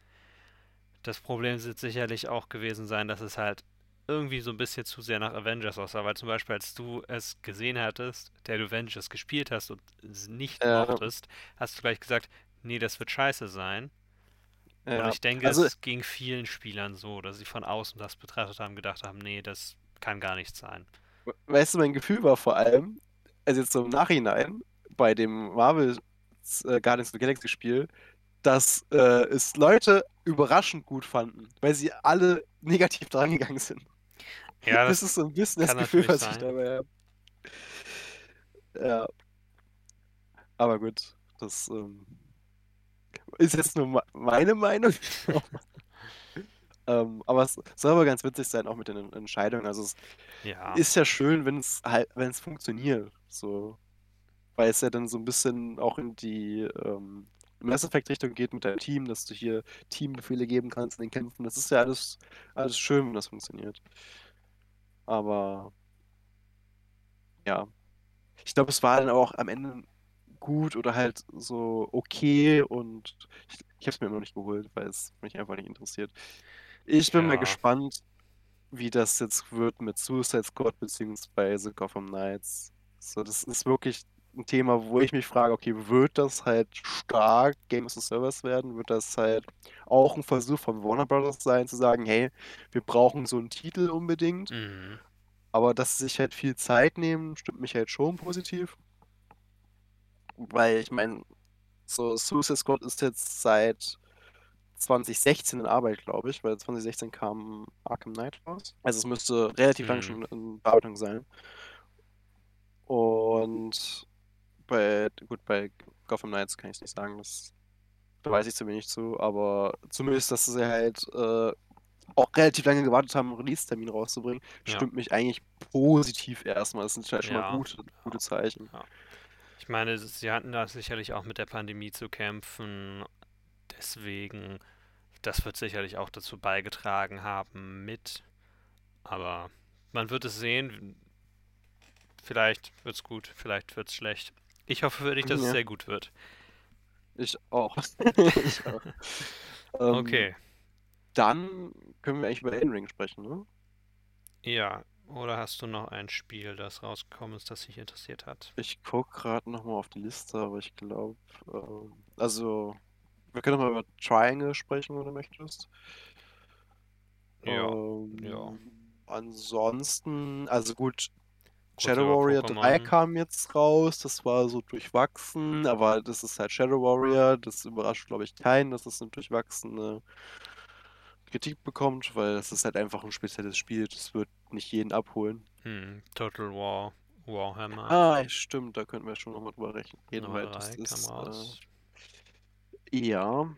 Das Problem wird sicherlich auch gewesen sein, dass es halt irgendwie so ein bisschen zu sehr nach Avengers aussah, weil zum Beispiel als du es gesehen hattest, der du Avengers gespielt hast und es nicht Ja. mochtest, hast du gleich gesagt, nee, das wird scheiße sein. Und Ja. ich denke, Also, es ging vielen Spielern so, dass sie von außen das betrachtet haben, gedacht haben, nee, das kann gar nichts sein. weißt du, mein Gefühl war vor allem, also jetzt so im Nachhinein, bei dem Marvel äh, Guardians of the Galaxy Spiel, dass äh, es Leute überraschend gut fanden, weil sie alle negativ *laughs* drangegangen sind. Ja, *laughs* das, das ist so ein bisschen das Gefühl, was ich dabei habe. Ja. Aber gut, das ähm, ist jetzt nur me- meine Meinung. *laughs* *laughs* ähm, aber es soll aber ganz witzig sein, auch mit den Entscheidungen. Also es Ja, ist ja schön, wenn es halt, wenn es funktioniert. So. Weil es ja dann so ein bisschen auch in die ähm, Mass Effect-Richtung geht mit deinem Team, dass du hier Teambefehle geben kannst in den Kämpfen. Das ist ja alles, alles schön, wenn das funktioniert. Aber ja. Ich glaube, es war dann auch am Ende gut oder halt so okay und ich, ich habe es mir immer noch nicht geholt, weil es mich einfach nicht interessiert. Ich bin mal ja, gespannt, wie das jetzt wird mit Suicide Squad beziehungsweise Gotham Knights. So, das ist wirklich ein Thema, wo ich mich frage, okay, wird das halt stark Game as a Service werden? Wird das halt auch ein Versuch von Warner Brothers sein, zu sagen, hey, wir brauchen so einen Titel unbedingt, mhm. aber dass sie sich halt viel Zeit nehmen, stimmt mich halt schon positiv. Weil ich meine, so Suicide Squad ist jetzt seit 2016 in Arbeit, glaube ich, weil 2016 kam Arkham Knight raus. Also es müsste relativ lang Mhm. schon in Bearbeitung sein. Und bei, gut, bei Gotham Knights kann ich es nicht sagen, das, da weiß ich zu wenig zu, aber zumindest, dass sie halt äh, auch relativ lange gewartet haben, einen Release-Termin rauszubringen, Ja, stimmt mich eigentlich positiv erstmal. Das sind halt schon mal ja, gute, gute ja, Zeichen. ja. Ich meine, sie hatten da sicherlich auch mit der Pandemie zu kämpfen. Deswegen, das wird sicherlich auch dazu beigetragen haben mit. Aber man wird es sehen. Vielleicht wird's gut, vielleicht wird's schlecht. Ich hoffe für dich, dass es Ja, sehr gut wird. ich auch. *laughs* ich auch. Ähm, Okay, dann können wir eigentlich über Elden Ring sprechen, ne? ja. Oder hast du noch ein Spiel, das rausgekommen ist, das dich interessiert hat? Ich gucke gerade nochmal auf die Liste, aber ich glaube, ähm, also, wir können noch mal über Triangle sprechen, wenn du möchtest. Ja, ja. Ähm, ansonsten, also gut, Shadow Warrior 3 Pokémon. kam jetzt raus, das war so durchwachsen, aber das ist halt Shadow Warrior, das überrascht, glaube ich, keinen, dass es eine durchwachsene Kritik bekommt, weil es ist halt einfach ein spezielles Spiel, das wird nicht jeden abholen. Hm, Total War, Warhammer Ah, stimmt, da könnten wir schon nochmal drüber rechnen, weil das 3 kam ist, äh, ja,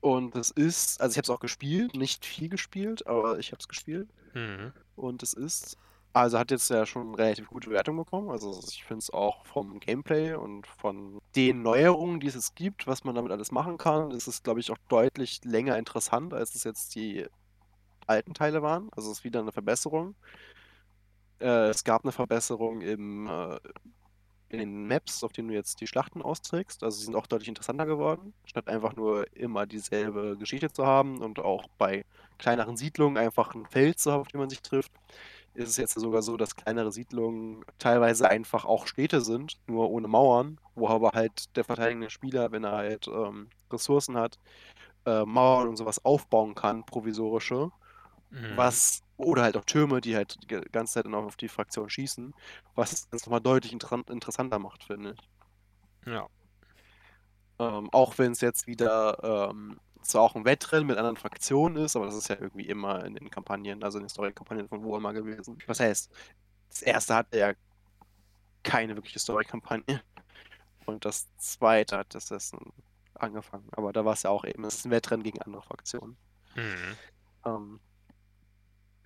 und das ist, also ich habe es auch gespielt, nicht viel gespielt, aber ich habe es gespielt. Hm, Und es ist, also hat jetzt ja schon relativ gute Bewertung bekommen. Also ich finde es auch vom Gameplay und von den Neuerungen, die es gibt, was man damit alles machen kann, ist es, glaube ich, auch deutlich länger interessant, als es jetzt die alten Teile waren. Also es ist wieder eine Verbesserung. Äh, es gab eine Verbesserung im, äh, in den Maps, auf denen du jetzt die Schlachten austrägst. Also sie sind auch deutlich interessanter geworden, statt einfach nur immer dieselbe Geschichte zu haben und auch bei kleineren Siedlungen einfach ein Feld zu haben, auf dem man sich trifft. Ist es jetzt sogar so, dass kleinere Siedlungen teilweise einfach auch Städte sind, nur ohne Mauern, wo aber halt der verteidigende Spieler, wenn er halt ähm, Ressourcen hat, äh, Mauern und sowas aufbauen kann, provisorische. mhm. Was, oder halt auch Türme, die halt die ganze Zeit dann auch auf die Fraktion schießen, was es nochmal deutlich inter interessanter macht, finde ich. Ja, Ähm, auch wenn es jetzt wieder ähm, zwar auch ein Wettrennen mit anderen Fraktionen ist, aber das ist ja irgendwie immer in den Kampagnen, also in den Story-Kampagnen von Warhammer gewesen. Was heißt, das erste hatte ja keine wirkliche Story-Kampagne. Und das zweite hat Assassin angefangen. Aber da war es ja auch eben, es ist ein Wettrennen gegen andere Fraktionen. Mhm. Ähm,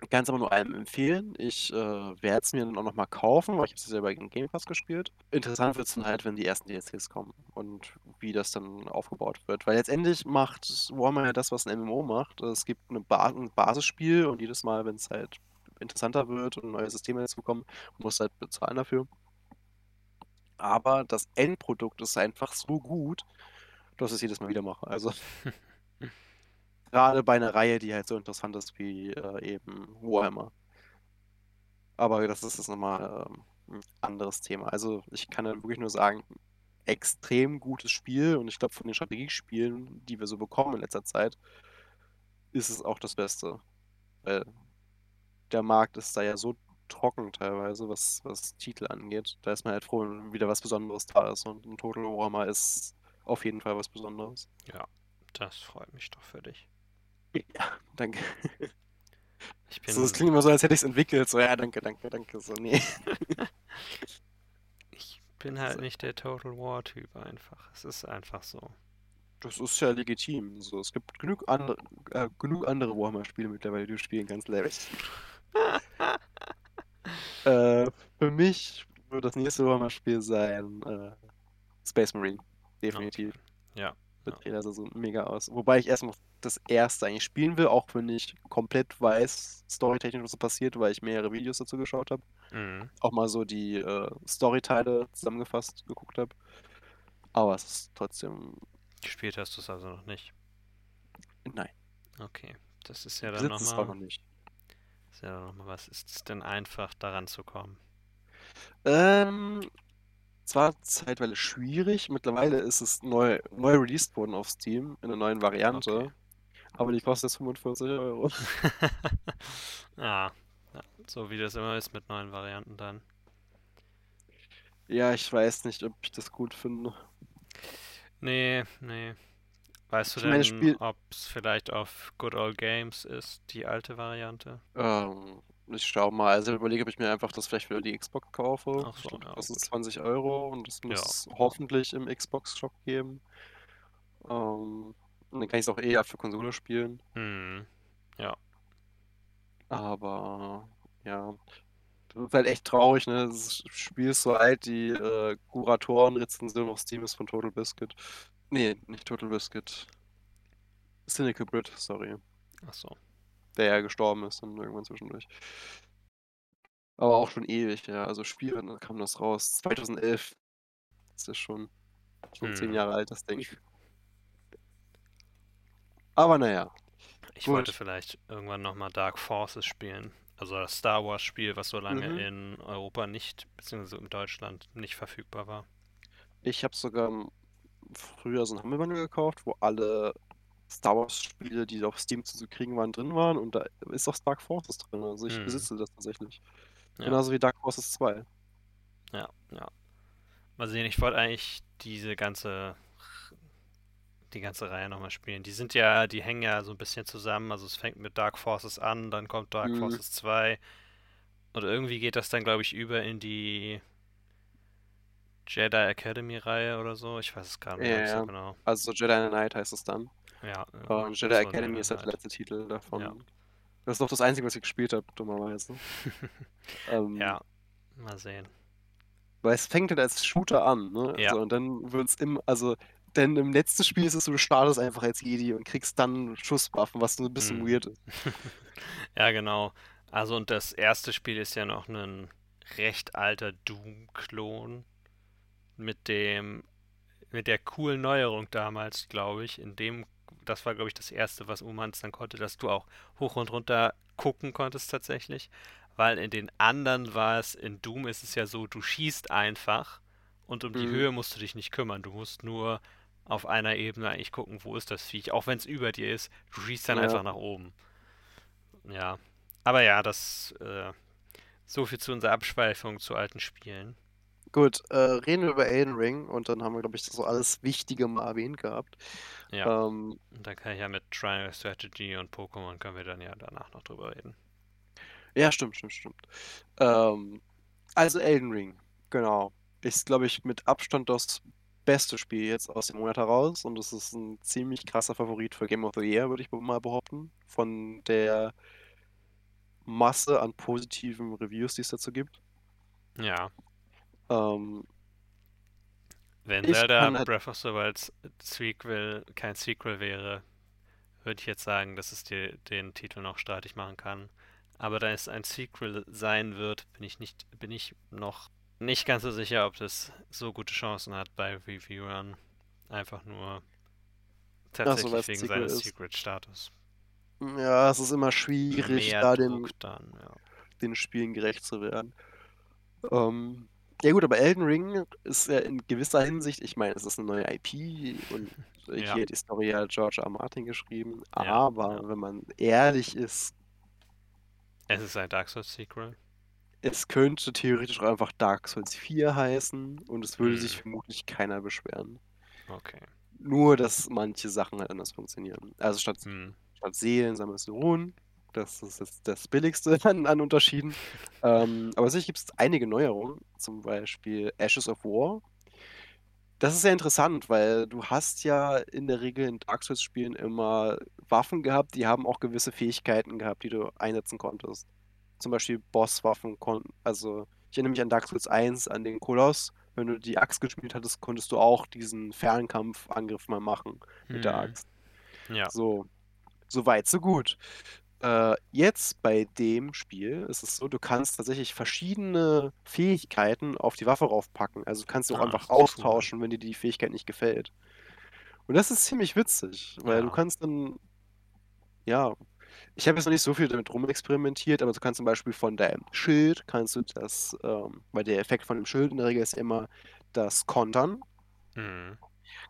kann es aber nur einem empfehlen. Ich äh, werde es mir dann auch nochmal kaufen, weil ich habe es selber gegen Game Pass gespielt. Interessant wird es dann halt, wenn die ersten DLCs kommen und wie das dann aufgebaut wird. Weil letztendlich macht Warhammer ja das, was ein MMO macht. Es gibt ba ein Basisspiel und jedes Mal, wenn es halt interessanter wird und neue Systeme dazukommen, musst du halt bezahlen dafür. Aber das Endprodukt ist einfach so gut, dass ich es jedes Mal wieder mache. Also *laughs* *laughs* gerade bei einer Reihe, die halt so interessant ist wie äh, eben Warhammer. Aber das ist jetzt nochmal ähm, ein anderes Thema. Also ich kann dann wirklich nur sagen, extrem gutes Spiel und ich glaube von den Strategiespielen, die wir so bekommen in letzter Zeit, ist es auch das Beste. Weil der Markt ist da ja so trocken teilweise, was, was Titel angeht. Da ist man halt froh, wenn wieder was Besonderes da ist. Und ein Total Warhammer ist auf jeden Fall was Besonderes. Ja, das freut mich doch für dich. Ja, danke. *laughs* Ich bin, So, das klingt immer so, als hätte ich es entwickelt. So, ja, danke, danke, danke. So, nee. *laughs* ich bin halt So. nicht der Total War-Typ einfach. Es ist einfach so. Das ist ja legitim. So, es gibt genug andere, äh, genug andere Warhammer-Spiele mittlerweile, die du spielen kannst, Larry. *laughs* äh, für mich wird das nächste Warhammer-Spiel sein äh, Space Marine. Definitiv. Der Ja. Trailer sah so mega aus. Wobei ich erst noch das erste eigentlich spielen will, auch wenn ich komplett weiß, storytechnisch, was so passiert, weil ich mehrere Videos dazu geschaut habe. Mhm. Auch mal so die äh, Storyteile zusammengefasst geguckt habe. Aber es ist trotzdem. Gespielt hast du es also noch nicht. Nein, Okay. Das ist ja dann besitzt es auch noch nochmal. nicht. Ist ja noch mal was. Ist es denn einfach, daran zu kommen? Ähm, es war zeitweise schwierig. Mittlerweile ist es neu, neu released worden auf Steam in einer neuen Variante. Okay. Aber die kostet jetzt 45 Euro. ja. *laughs* ja. So wie das immer ist mit neuen Varianten dann. Ja, ich weiß nicht, ob ich das gut finde. Nee, nee. Weißt du denn, ob es vielleicht auf Good Old Games ist, die alte Variante? Ähm, ich schau mal. Also ich überlege, ob ich mir einfach das vielleicht für die Xbox kaufe. Ach so, ja, das gut. 20 Euro und das Ja. muss es hoffentlich im Xbox-Shop geben. Ähm, und dann kann ich es auch eher für Konsole spielen. Hm. Aber ja, das ist halt echt traurig, ne? Das Spiel ist so alt, die äh, Kuratoren-Rezension auf Steam ist von Total Biscuit. Nee, nicht Total Biscuit. Cynical Brit, sorry. Ach so. Der ja gestorben ist dann irgendwann zwischendurch. Aber auch schon ewig, ja. Also Spiel, wann kam das raus? 2011. Das ist schon, schon zehn Hm. Jahre alt, das Ding. Aber naja. Ich Gut. wollte vielleicht irgendwann nochmal Dark Forces spielen. Also das Star Wars Spiel, was so lange Mhm. in Europa nicht, beziehungsweise in Deutschland nicht verfügbar war. Ich habe sogar früher so ein Humble Bundle gekauft, wo alle Star Wars Spiele, die auf Steam zu kriegen waren, drin waren. Und da ist auch Dark Forces drin. Also ich Mhm. besitze das tatsächlich. Ja. Genauso wie Dark Forces 2. Ja, ja. Mal sehen, ich wollte eigentlich diese ganze die ganze Reihe nochmal spielen. Die sind ja, die hängen ja so ein bisschen zusammen. Also es fängt mit Dark Forces an, dann kommt Dark Mhm. Forces 2 und irgendwie geht das dann, glaube ich, über in die Jedi Academy Reihe oder so. Ich weiß es gar nicht Ja, mehr so genau. Also Jedi in the Night heißt es dann. Ja, Und Jedi so Academy ist halt der halt. letzte Titel davon. Ja. Das ist doch das Einzige, was ich gespielt habe, dummerweise. *laughs* ähm, Ja, mal sehen. Weil es fängt halt als Shooter an, ne? Ja. So, und dann wird es im, also, denn im letzten Spiel ist es so, du startest einfach als Jedi und kriegst dann Schusswaffen, was so ein bisschen Mhm. weird ist. *laughs* Ja, genau. Also und das erste Spiel ist ja noch ein recht alter Doom-Klon mit dem mit der coolen Neuerung damals, glaube ich, in dem das war glaube ich das erste, was Umans dann konnte, dass du auch hoch und runter gucken konntest tatsächlich, weil in den anderen war es in Doom ist es ja so, du schießt einfach und um die Mhm. Höhe musst du dich nicht kümmern, du musst nur auf einer Ebene eigentlich gucken, wo ist das Viech, auch wenn es über dir ist, du schießt dann Ja. einfach nach oben. Ja, aber ja, das äh, so viel zu unserer Abschweifung zu alten Spielen. Gut, äh, reden wir über Elden Ring und dann haben wir, glaube ich, so alles Wichtige mal erwähnt gehabt. Ja, Ähm, dann kann ich ja mit Triangle Strategy und Pokémon können wir dann ja danach noch drüber reden. ja, stimmt, stimmt, stimmt. Ähm, also Elden Ring, genau. Ist, glaube ich, mit Abstand das beste Spiel jetzt aus dem Monat heraus und es ist ein ziemlich krasser Favorit für Game of the Year, würde ich mal behaupten. Von der Masse an positiven Reviews, die es dazu gibt. Ja. Ähm, Wenn Zelda halt- Breath of the Wild Sequel kein Sequel wäre, würde ich jetzt sagen, dass es dir den Titel noch streitig machen kann. Aber da es ein Sequel sein wird, bin ich nicht, bin ich noch nicht ganz so sicher, ob das so gute Chancen hat bei Reviewern. Einfach nur tatsächlich ein wegen Sequel seines. Secret-Status. ja, es ist immer schwierig, Mehr da den, dann, ja. den Spielen gerecht zu werden. Ähm, ja gut, aber Elden Ring ist ja in gewisser Hinsicht, ich meine, es ist eine neue IP und Ja. hier die Story hat George R. Martin geschrieben, Ja, aber ja. wenn man ehrlich ist, Es ist ein Dark Souls Sequel. es könnte theoretisch auch einfach Dark Souls 4 heißen und es würde sich Hm. vermutlich keiner beschweren. Okay. Nur, dass manche Sachen halt anders funktionieren. Also statt, Hm. statt Seelen sammelst du Runen. Das ist jetzt das Billigste *laughs* an, an Unterschieden. ähm, aber sicher gibt es einige Neuerungen, zum Beispiel Ashes of War. Das ist sehr interessant, weil du hast ja in der Regel in Dark Souls-Spielen immer Waffen gehabt, die haben auch gewisse Fähigkeiten gehabt, die du einsetzen konntest. Zum Beispiel Bosswaffen konnten, also ich erinnere mich an Dark Souls 1, an den Koloss. Wenn du die Axt gespielt hattest, konntest du auch diesen Fernkampfangriff mal machen mit der Hm. Axt. Ja. So, so weit, so gut. Äh, jetzt bei dem Spiel ist es so, du kannst tatsächlich verschiedene Fähigkeiten auf die Waffe raufpacken. Also du kannst auch Ah, einfach das ist cool. austauschen, wenn dir die Fähigkeit nicht gefällt. Und das ist ziemlich witzig, weil du Ja. kannst dann, ja, ich habe jetzt noch nicht so viel damit rumexperimentiert, aber du kannst zum Beispiel von deinem Schild, kannst du das, ähm, weil der Effekt von dem Schild in der Regel ist ja immer das Kontern, Hm.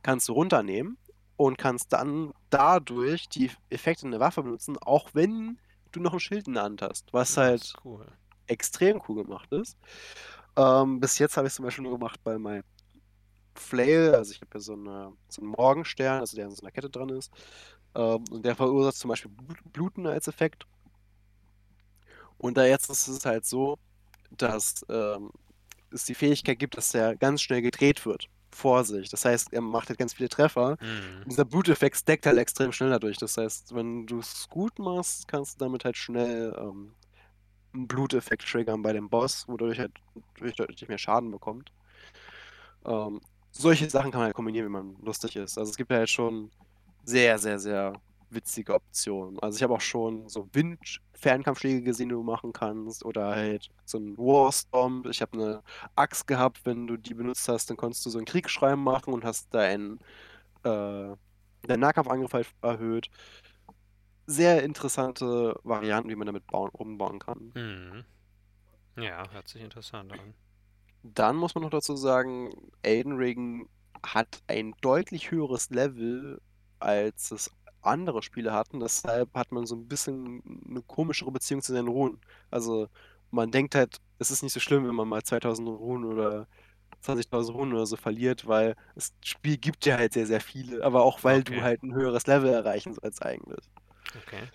kannst du runternehmen und kannst dann dadurch die Effekte in der Waffe benutzen, auch wenn du noch ein Schild in der Hand hast, was halt cool. extrem cool gemacht ist. Ähm, bis jetzt habe ich es zum Beispiel nur gemacht bei meinem Flail, also ich habe ja so, eine, so einen Morgenstern, also der an so einer Kette dran ist, ähm, und der verursacht zum Beispiel Blut- Bluten als Effekt. Und da jetzt ist es halt so, dass ähm, es die Fähigkeit gibt, dass der ganz schnell gedreht wird. Vor sich. Das heißt, er macht halt ganz viele Treffer. Hm. Und dieser Bluteffekt stackt halt extrem schnell dadurch. Das heißt, wenn du es gut machst, kannst du damit halt schnell ähm, einen Bluteffekt triggern bei dem Boss, wodurch halt durch deutlich mehr Schaden bekommt. Ähm, solche Sachen kann man halt kombinieren, wenn man lustig ist. Also es gibt halt schon sehr, sehr, sehr witzige Optionen. Also ich habe auch schon so Wind-Fernkampfschläge gesehen, die du machen kannst. Oder halt so ein Warstomp. Ich habe eine Axt gehabt, wenn du die benutzt hast, dann konntest du so einen Kriegsschrein machen und hast deinen äh, deinen Nahkampfangriff halt erhöht. Sehr interessante Varianten, wie man damit bauen, umbauen kann. Hm. Ja, hört sich interessant an. Dann muss man noch dazu sagen, Elden Ring hat ein deutlich höheres Level, als es andere Spiele hatten. Deshalb hat man so ein bisschen eine komischere Beziehung zu seinen Runen. Also man denkt halt, es ist nicht so schlimm, wenn man mal 2000 Runen oder 20.000 Runen oder so verliert, weil das Spiel gibt ja halt sehr, sehr viele. Aber auch weil du Okay. halt ein höheres Level erreichen sollst eigentlich. Okay.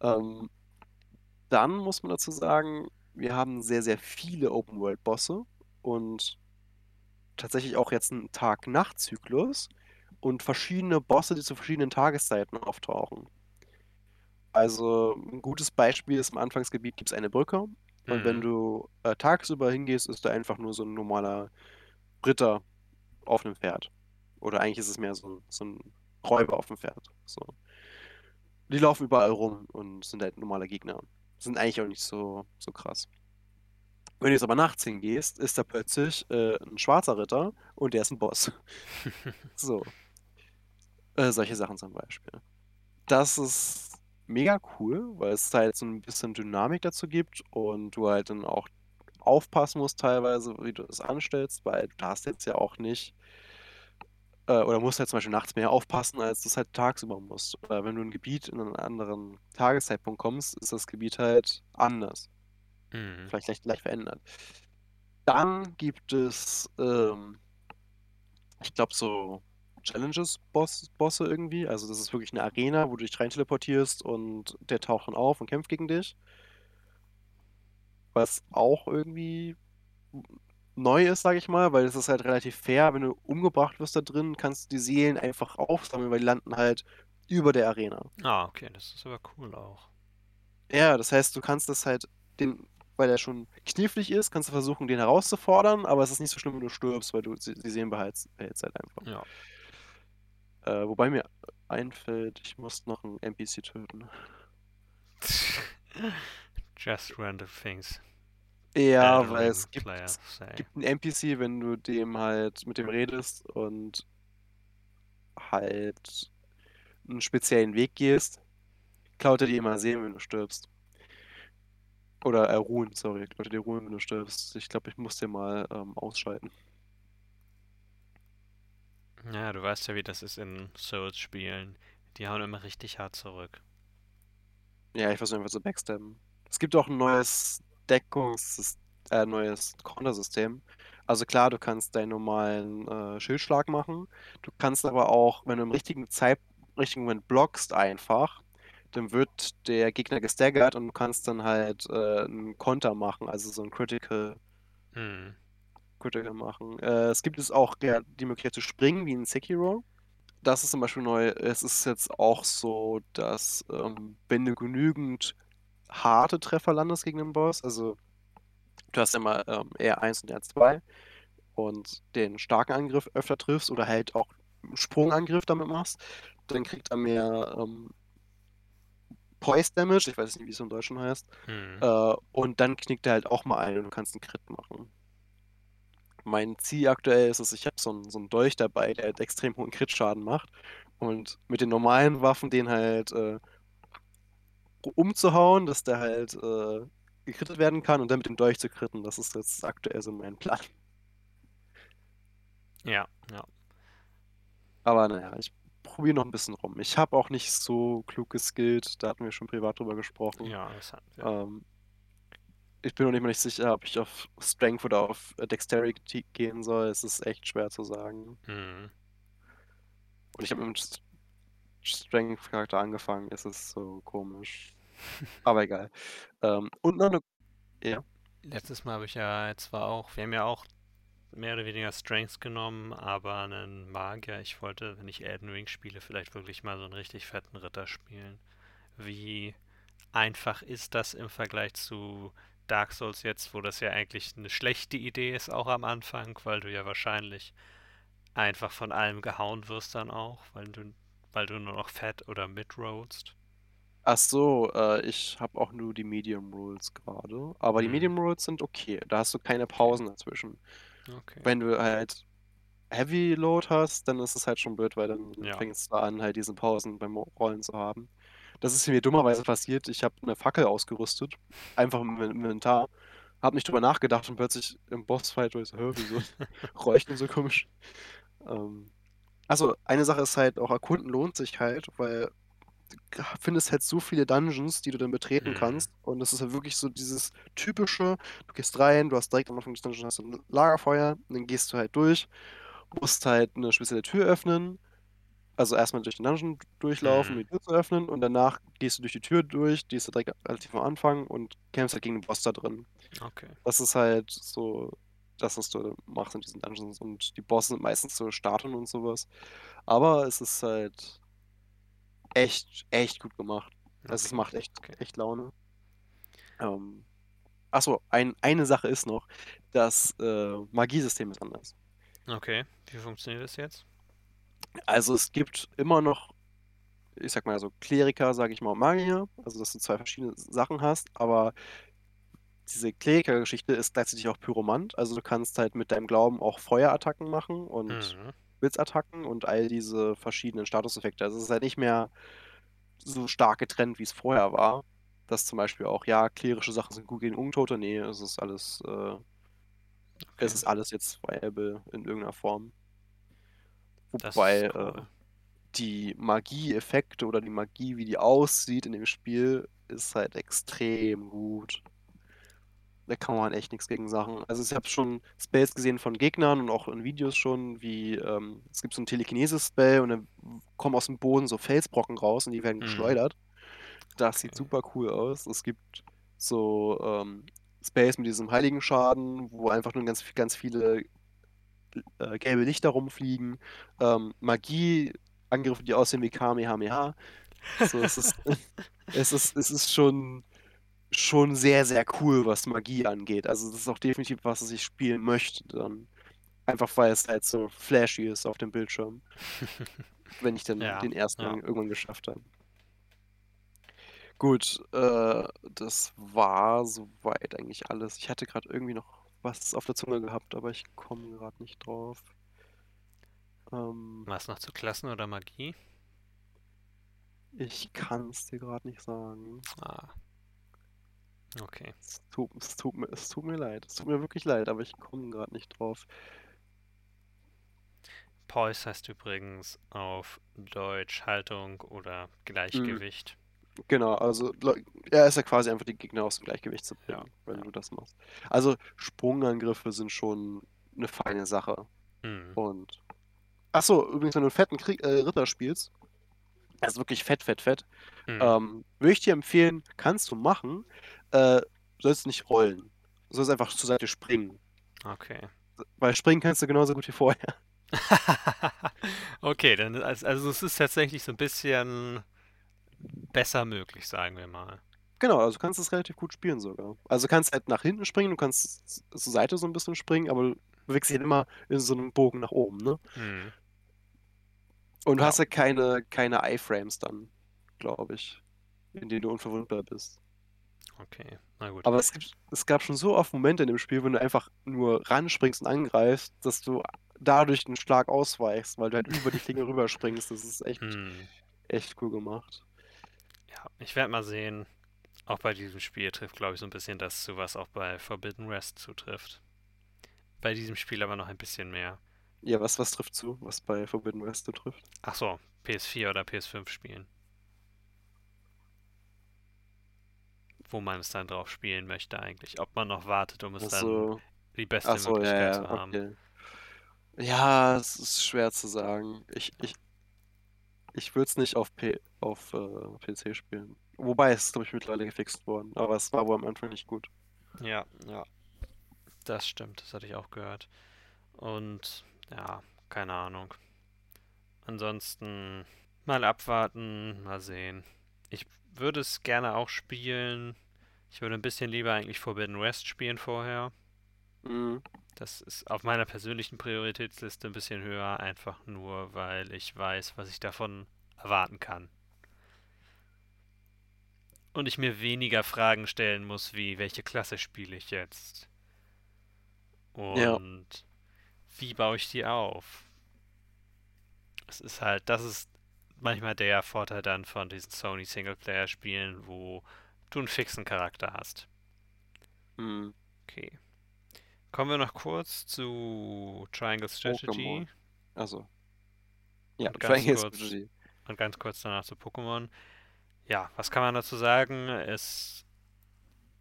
Ähm, dann muss man dazu sagen, wir haben sehr, sehr viele Open-World-Bosse und tatsächlich auch jetzt einen Tag-Nacht-Zyklus und verschiedene Bosse, die zu verschiedenen Tageszeiten auftauchen. Also ein gutes Beispiel ist im Anfangsgebiet gibt es eine Brücke und wenn Hm. du äh, tagsüber hingehst, ist da einfach nur so ein normaler Ritter auf einem Pferd. Oder eigentlich ist es mehr so ein, so ein Räuber auf dem Pferd. So. Die laufen überall rum und sind halt normale Gegner. Sind eigentlich auch nicht so, so krass. Wenn du jetzt aber nachts hingehst, ist da plötzlich äh, ein schwarzer Ritter und der ist ein Boss. *laughs* So. Äh, solche Sachen zum Beispiel. Das ist mega cool, weil es halt so ein bisschen Dynamik dazu gibt und du halt dann auch aufpassen musst teilweise, wie du das anstellst, weil du darfst jetzt ja auch nicht äh, oder musst halt zum Beispiel nachts mehr aufpassen, als du es halt tagsüber musst. Oder wenn du in ein Gebiet in einen anderen Tageszeitpunkt kommst, ist das Gebiet halt anders. Hm. Vielleicht leicht, leicht verändert. Dann gibt es, ähm, ich glaube, so Challenges-Boss, Bosse irgendwie. Also das ist wirklich eine Arena, wo du dich rein teleportierst und der taucht dann auf und kämpft gegen dich. Was auch irgendwie neu ist, sage ich mal, weil es ist halt relativ fair. Wenn du umgebracht wirst da drin, kannst du die Seelen einfach aufsammeln, weil die landen halt über der Arena. Ah, okay, das ist aber cool auch. Ja, das heißt, du kannst das halt, den, weil er schon knifflig ist, kannst du versuchen, den herauszufordern, aber es ist nicht so schlimm, wenn du stirbst, weil du die die Seelen behältst, behältst halt einfach. Ja. Äh, wobei mir einfällt, ich muss noch einen NPC töten. *laughs* Just random things. Ja, Elden weil es gibt, es gibt einen NPC, wenn du dem halt mit dem redest und halt einen speziellen Weg gehst, klaut er dir immer Seelen, wenn du stirbst. Oder äh, Ruhen, sorry, klaut er dir Ruhen, wenn du stirbst. Ich glaube, ich muss den mal ähm, ausschalten. Ja, du weißt ja, wie das ist in Souls-Spielen. Die hauen immer richtig hart zurück. Ja, ich versuche einfach zu backstabben. Es gibt auch ein neues Deckungs-, äh, neues Counter-System. Also klar, du kannst deinen normalen äh, Schildschlag machen. Du kannst aber auch, wenn du im richtigen Zeit, richtigen Moment blockst einfach, dann wird der Gegner gestaggert und du kannst dann halt äh, einen Konter machen, also so ein Critical, Hm. Critical machen. Äh, es gibt es auch ja, die Möglichkeit zu springen, wie in Sekiro. Das ist zum Beispiel neu. Es ist jetzt auch so, dass ähm, wenn du genügend harte Treffer landest gegen den Boss, also du hast immer ähm, R1 und R2 und den starken Angriff öfter triffst oder halt auch Sprungangriff damit machst, dann kriegt er mehr ähm, Poise Damage, ich weiß nicht, wie es im Deutschen heißt, Hm. äh, und dann knickt er halt auch mal ein und du kannst einen Crit machen. Mein Ziel aktuell ist es, ich habe so einen, so einen Dolch dabei, der halt extrem hohen Crit-Schaden macht. Und mit den normalen Waffen den halt äh, umzuhauen, dass der halt äh, gekrittet werden kann und dann mit dem Dolch zu kritten. Das ist jetzt aktuell so mein Plan. Ja, ja. Aber naja, ich probiere noch ein bisschen rum. Ich habe auch nicht so klug geskillt, da hatten wir schon privat drüber gesprochen. Ja, das hatten wir. Ähm, ich bin noch nicht mal nicht sicher, ob ich auf Strength oder auf äh, Dexterity gehen soll. Es ist echt schwer zu sagen. Hm. Und ich habe mit dem St- Strength-Charakter angefangen. Es ist so komisch. *laughs* Aber egal. Ähm, und noch eine. Ja. Letztes Mal habe ich ja zwar auch, wir haben ja auch mehr oder weniger Strengths genommen, aber einen Magier. Ich wollte, wenn ich Elden Ring spiele, vielleicht wirklich mal so einen richtig fetten Ritter spielen. Wie einfach ist das im Vergleich zu Dark Souls jetzt, wo das ja eigentlich eine schlechte Idee ist, auch am Anfang, weil du ja wahrscheinlich einfach von allem gehauen wirst dann auch, weil du, weil du nur noch fett oder mid rollst. Ach so, äh, ich habe auch nur die Medium Rules gerade. Aber die Hm. Medium Rules sind okay. Da hast du keine Pausen dazwischen. Okay. Wenn du halt Heavy Load hast, dann ist es halt schon blöd, weil dann Ja. fängst du an, halt diese Pausen beim Rollen zu haben. Das ist mir dummerweise passiert. Ich habe eine Fackel ausgerüstet, einfach im Inventar. Hab nicht drüber nachgedacht und plötzlich im Bossfight war ich so, wieso *laughs* räucht denn so komisch? Ähm, also eine Sache ist halt auch erkunden lohnt sich halt, weil du findest halt so viele Dungeons, die du dann betreten Mhm. kannst. Und es ist halt wirklich so dieses typische, du gehst rein, du hast direkt am Anfang des Dungeons hast ein Lagerfeuer, dann gehst du halt durch, musst halt eine spezielle Tür öffnen. Also erstmal durch den Dungeon durchlaufen, um Mhm. die Tür zu öffnen und danach gehst du durch die Tür durch, die ist ja direkt relativ am Anfang und kämpfst halt gegen den Boss da drin. Okay. Das ist halt so das, was du machst in diesen Dungeons. Und die Bosse sind meistens so Statuen und sowas. Aber es ist halt echt, echt gut gemacht. Also es Okay. macht echt, Okay. echt Laune. Ähm, achso, ein, eine Sache ist noch, das äh, Magiesystem ist anders. Okay. Wie funktioniert das jetzt? Also es gibt immer noch, ich sag mal so Kleriker, sag ich mal, und Magier, also dass du zwei verschiedene Sachen hast, aber diese Kleriker-Geschichte ist gleichzeitig auch Pyromant, also du kannst halt mit deinem Glauben auch Feuerattacken machen und Mhm. Blitzattacken und all diese verschiedenen Statuseffekte. Also es ist halt nicht mehr so stark getrennt, wie es vorher war. Dass zum Beispiel auch, ja, klerische Sachen sind gut gegen Untote. Nee, es ist alles, äh, Okay. es ist alles jetzt viable in irgendeiner Form. Wobei äh, cool. die Magie-Effekte oder die Magie, wie die aussieht in dem Spiel, ist halt extrem gut. Da kann man echt nichts gegen sagen. Also ich habe schon Spells gesehen von Gegnern und auch in Videos schon, wie ähm, es gibt so ein Telekinesis-Spell und dann kommen aus dem Boden so Felsbrocken raus und die werden Mhm. geschleudert. Das sieht Okay. super cool aus. Es gibt so ähm, Space mit diesem Heiligen-Schaden, wo einfach nur ganz, ganz viele äh, gelbe Lichter rumfliegen. Ähm, Magie, Angriffe, die aussehen wie Kamehameha. So, es, ist, *laughs* es, ist, es ist schon, schon sehr, sehr cool, was Magie angeht. Also das ist auch definitiv was, was ich spielen möchte dann. Einfach weil es halt so flashy ist auf dem Bildschirm. *laughs* wenn ich dann Ja, den ersten ja. irgendwann geschafft habe. Gut, äh, das war soweit eigentlich alles. Ich hatte gerade irgendwie noch was auf der Zunge gehabt, aber ich komme gerade nicht drauf. Ähm, Was noch zu Klassen oder Magie? ich kann es dir gerade nicht sagen. Ah. Okay. Es tut, es, tut mir, es tut mir leid. Es tut mir wirklich leid, aber ich komme gerade nicht drauf. Poise heißt übrigens auf Deutsch Haltung oder Gleichgewicht. Genau, also er ist ja quasi einfach die Gegner aus dem Gleichgewicht zu bringen, Ja, wenn ja. du das machst. Also Sprungangriffe sind schon eine feine Sache. Mhm. Und. Achso, übrigens, wenn du einen fetten Krieg, äh, Ritter spielst, also wirklich fett, fett, fett, Mhm. ähm, würde ich dir empfehlen, kannst du machen, äh, sollst nicht rollen. Du sollst einfach zur Seite springen. Okay. Weil springen kannst du genauso gut wie vorher. *laughs* okay, dann also es ist tatsächlich so ein bisschen besser möglich, sagen wir mal. Genau, also du kannst es relativ gut spielen sogar. Also du kannst halt nach hinten springen, du kannst zur Seite so ein bisschen springen, aber du bewegst dich halt immer in so einem Bogen nach oben, ne? Mhm. Und du Ja. hast ja keine, keine Iframes dann, glaube ich, in denen du unverwundbar bist. Okay, na gut. Aber es, gibt, es gab schon so oft Momente in dem Spiel, wenn du einfach nur ranspringst und angreifst, dass du dadurch einen Schlag ausweichst, weil du halt über die Klinge *laughs* rüberspringst. Das ist echt, Hm. echt cool gemacht. Ja, ich werde mal sehen. Auch bei diesem Spiel trifft, glaube ich, so ein bisschen das zu, was auch bei Forbidden West zutrifft. Bei diesem Spiel aber noch ein bisschen mehr. Ja, was, was trifft zu, was bei Forbidden West so trifft? Ach so, PS4 oder PS5 spielen. Wo man es dann drauf spielen möchte eigentlich. Ob man noch wartet, um es dann Also, die beste so, ja, Möglichkeit ja, zu haben. okay. Ja, es ist schwer zu sagen. Ich, ich, ich würde es nicht auf, P, auf äh, PC spielen. Wobei, es glaube ich, mittlerweile gefixt worden. Aber es war wohl am Anfang nicht gut. Ja, ja. Das stimmt, das hatte ich auch gehört. Und ja, keine Ahnung. Ansonsten mal abwarten, mal sehen. Ich würde es gerne auch spielen. Ich würde ein bisschen lieber eigentlich Forbidden West spielen vorher. Mhm. Das ist auf meiner persönlichen Prioritätsliste ein bisschen höher, einfach nur, weil ich weiß, was ich davon erwarten kann. Und ich mir weniger Fragen stellen muss, wie welche Klasse spiele ich jetzt? Ja. Und wie baue ich die auf? Es ist halt, das ist manchmal der Vorteil dann von diesen Sony Singleplayer-Spielen, wo du einen fixen Charakter hast. Mhm. Okay. Kommen wir noch kurz zu Triangle Strategy. Also. Ja, Und ganz Triangle kurz- Strategy. und ganz kurz danach zu Pokémon. Ja, was kann man dazu sagen? Es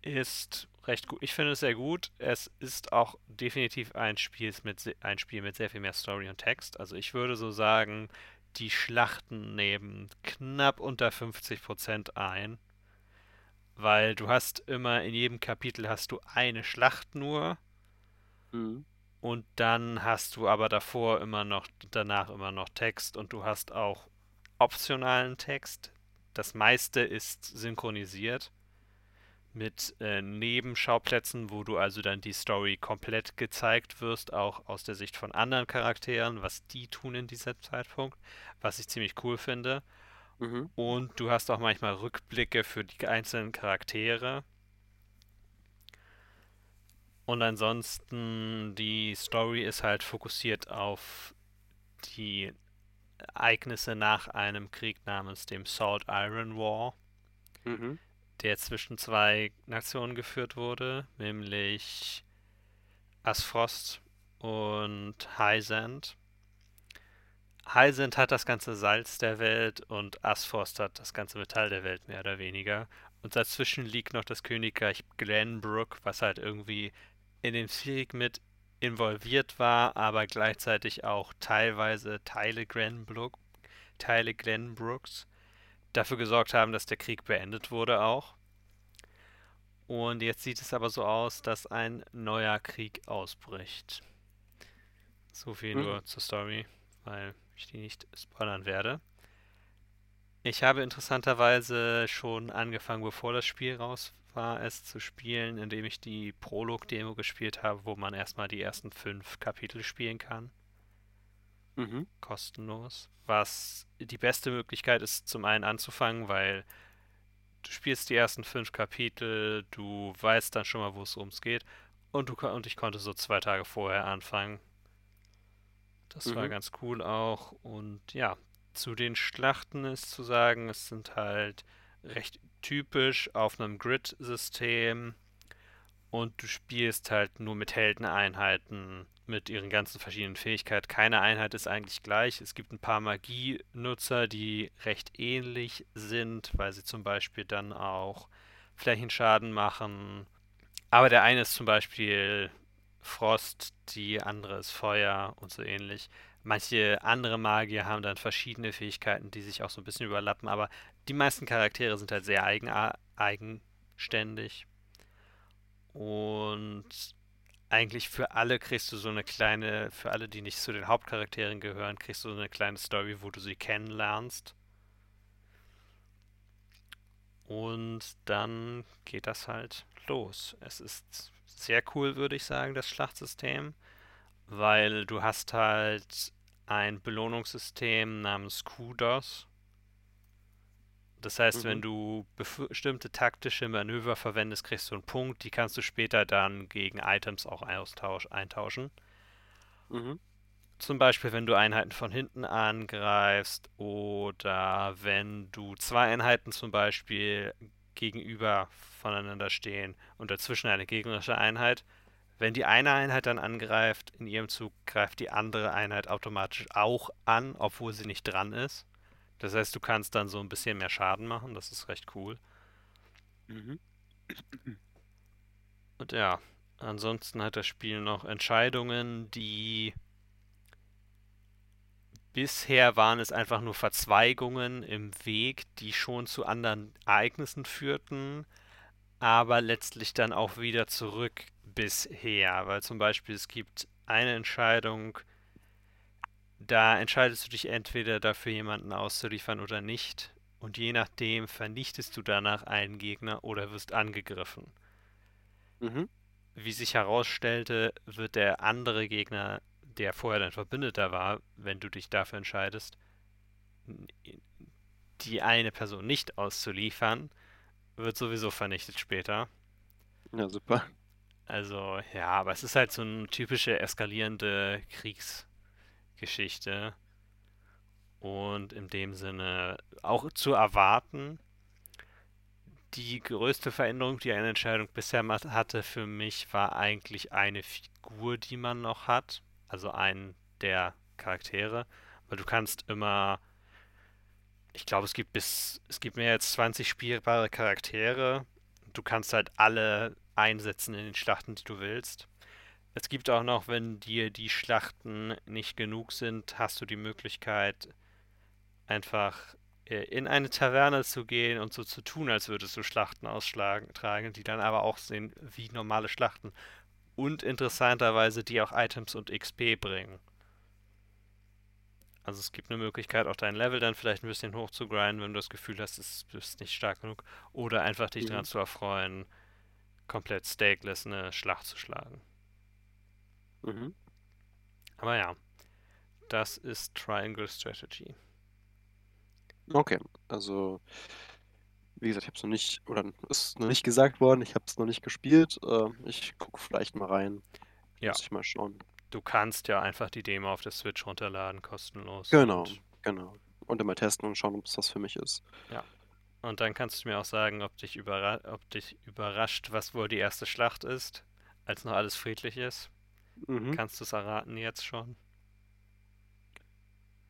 ist recht gut. Ich finde es sehr gut. Es ist auch definitiv ein Spiel mit, ein Spiel mit sehr viel mehr Story und Text. Also ich würde so sagen, die Schlachten nehmen knapp unter 50% ein. Weil du hast immer in jedem Kapitel hast du eine Schlacht nur. Mhm. Und dann hast du aber davor immer noch, danach immer noch Text und du hast auch optionalen Text. Das meiste ist synchronisiert mit äh, Nebenschauplätzen, wo du also dann die Story komplett gezeigt wirst, auch aus der Sicht von anderen Charakteren, was die tun in diesem Zeitpunkt, was ich ziemlich cool finde. Mhm. Und du hast auch manchmal Rückblicke für die einzelnen Charaktere. Und ansonsten, die Story ist halt fokussiert auf die Ereignisse nach einem Krieg namens dem Salt Iron War, Mhm. der zwischen zwei Nationen geführt wurde, nämlich Asfrost und Highsand. Highsand hat das ganze Salz der Welt und Asfrost hat das ganze Metall der Welt, mehr oder weniger. Und dazwischen liegt noch das Königreich Glenbrook, was halt irgendwie in den Krieg mit involviert war, aber gleichzeitig auch teilweise Teile Glenbrook, Teile Glenbrooks dafür gesorgt haben, dass der Krieg beendet wurde auch. Und jetzt sieht es aber so aus, dass ein neuer Krieg ausbricht. So viel Mhm. nur zur Story, weil ich die nicht spoilern werde. Ich habe interessanterweise schon angefangen, bevor das Spiel raus war, es zu spielen, indem ich die Prolog-Demo gespielt habe, wo man erstmal die ersten fünf Kapitel spielen kann Mhm. kostenlos. Was die beste Möglichkeit ist, zum einen anzufangen, weil du spielst die ersten fünf Kapitel, du weißt dann schon mal, wo es ums geht. Und, du, und ich konnte so zwei Tage vorher anfangen. Das war Mhm. ganz cool auch. Und ja, zu den Schlachten ist zu sagen, es sind halt recht typisch auf einem Grid-System. Und du spielst halt nur mit Heldeneinheiten mit ihren ganzen verschiedenen Fähigkeiten. Keine Einheit ist eigentlich gleich. Es gibt ein paar Magienutzer, die recht ähnlich sind, weil sie zum Beispiel dann auch Flächenschaden machen. Aber der eine ist zum Beispiel Frost, die andere ist Feuer und so ähnlich. Manche andere Magier haben dann verschiedene Fähigkeiten, die sich auch so ein bisschen überlappen, aber die meisten Charaktere sind halt sehr eigen eigenständig. Und eigentlich für alle kriegst du so eine kleine, für alle, die nicht zu den Hauptcharakteren gehören, kriegst du so eine kleine Story, wo du sie kennenlernst. Und dann geht das halt los. Es ist sehr cool, würde ich sagen, das Schlachtsystem, weil du hast halt ein Belohnungssystem namens Kudos. Das heißt, wenn Mhm. du bef- bestimmte taktische Manöver verwendest, kriegst du einen Punkt. Die kannst du später dann gegen Items auch eintauschen. Mhm. Zum Beispiel, wenn du Einheiten von hinten angreifst oder wenn du zwei Einheiten zum Beispiel gegenüber voneinander stehen und dazwischen eine gegnerische Einheit. Wenn die eine Einheit dann angreift, in ihrem Zug greift die andere Einheit automatisch auch an, obwohl sie nicht dran ist. Das heißt, du kannst dann so ein bisschen mehr Schaden machen, das ist recht cool. Mhm. Und ja, ansonsten hat das Spiel noch Entscheidungen, die bisher waren es einfach nur Verzweigungen im Weg, die schon zu anderen Ereignissen führten, aber letztlich dann auch wieder zurück bisher, weil zum Beispiel es gibt eine Entscheidung, da entscheidest du dich entweder dafür, jemanden auszuliefern oder nicht, und je nachdem vernichtest du danach einen Gegner oder wirst angegriffen. Mhm. Wie sich herausstellte, wird der andere Gegner, der vorher dein Verbündeter war, wenn du dich dafür entscheidest, die eine Person nicht auszuliefern, wird sowieso vernichtet später. Ja, super. Also, ja, aber es ist halt so eine typische eskalierende Kriegsgeschichte. Und in dem Sinne auch zu erwarten. Die größte Veränderung, die eine Entscheidung bisher hatte für mich, war eigentlich eine Figur, die man noch hat. Also einen der Charaktere. Weil du kannst immer, ich glaube, es gibt bis, es gibt mehr als 20 spielbare Charaktere. Du kannst halt alle einsetzen in den Schlachten, die du willst. Es gibt auch noch, wenn dir die Schlachten nicht genug sind, hast du die Möglichkeit, einfach äh, in eine Taverne zu gehen und so zu tun, als würdest du Schlachten ausschlagen, tragen, die dann aber auch sehen wie normale Schlachten. Und interessanterweise, die auch Items und XP bringen. Also es gibt eine Möglichkeit, auch dein Level dann vielleicht ein bisschen hoch zu grinden, wenn du das Gefühl hast, es ist nicht stark genug. Oder einfach dich Mhm. daran zu erfreuen, komplett stakeless eine Schlacht zu schlagen. Mhm. Aber ja, das ist Triangle Strategy. Okay, also wie gesagt, ich habe es noch nicht, oder ist noch nicht gesagt worden, ich habe es noch nicht gespielt. Äh, ich gucke vielleicht mal rein. Ja. Muss ich mal schauen. Du kannst ja einfach die Demo auf der Switch runterladen, kostenlos. Genau, Und, genau. Und dann mal testen und schauen, ob es was für mich ist. und dann kannst du mir auch sagen, ob dich, überra ob dich überrascht, was wohl die erste Schlacht ist, als noch alles friedlich ist. Mhm. Kannst du es erraten jetzt schon?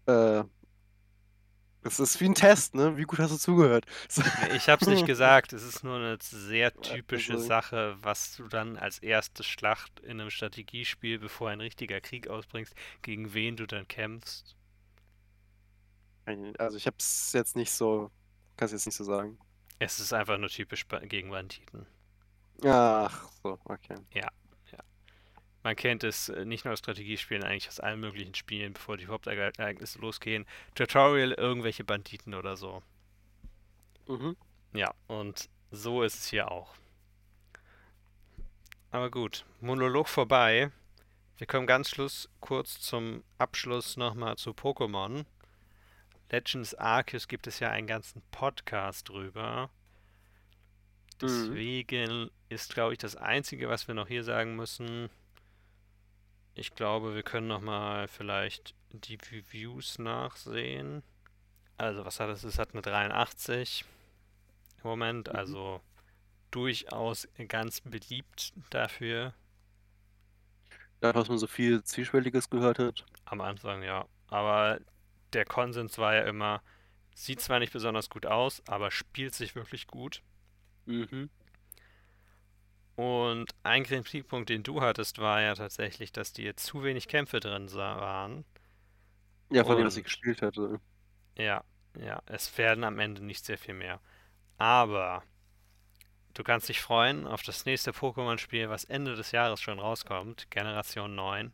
Äh, das ist wie ein Test, ne? Wie gut hast du zugehört? Ich hab's nicht *laughs* gesagt, es ist nur eine sehr typische Also- Sache, was du dann als erste Schlacht in einem Strategiespiel, bevor ein richtiger Krieg ausbringst, gegen wen du dann kämpfst. Also ich habe es jetzt nicht so, kann es jetzt nicht so sagen. Es ist einfach nur typisch gegen Banditen. Ach, so, okay. Man kennt es äh, nicht nur aus Strategiespielen, eigentlich aus allen möglichen Spielen, bevor die Hauptereignisse losgehen. Tutorial, irgendwelche Banditen oder so. Mhm. Ja, und so ist es hier auch. Aber gut, Monolog vorbei. Wir kommen ganz schluss kurz zum Abschluss nochmal zu Pokémon. Legends Arceus gibt es ja einen ganzen Podcast drüber. Mhm. Deswegen ist, glaube ich, das Einzige, was wir noch hier sagen müssen. Ich glaube, wir können nochmal vielleicht die Reviews nachsehen. Also, was hat es? Es hat eine 83 im Moment, Mhm. also durchaus ganz beliebt dafür. Da, was man so viel Zwiespältiges gehört hat. Am Anfang, ja. Aber der Konsens war ja immer, sieht zwar nicht besonders gut aus, aber spielt sich wirklich gut. Mhm. Und ein Kritikpunkt, den du hattest, war ja tatsächlich, dass dir zu wenig Kämpfe drin waren. Ja, von dem, was ich gespielt hatte. Ja, ja, es werden am Ende nicht sehr viel mehr. Aber du kannst dich freuen auf das nächste Pokémon-Spiel, was Ende des Jahres schon rauskommt, Generation 9.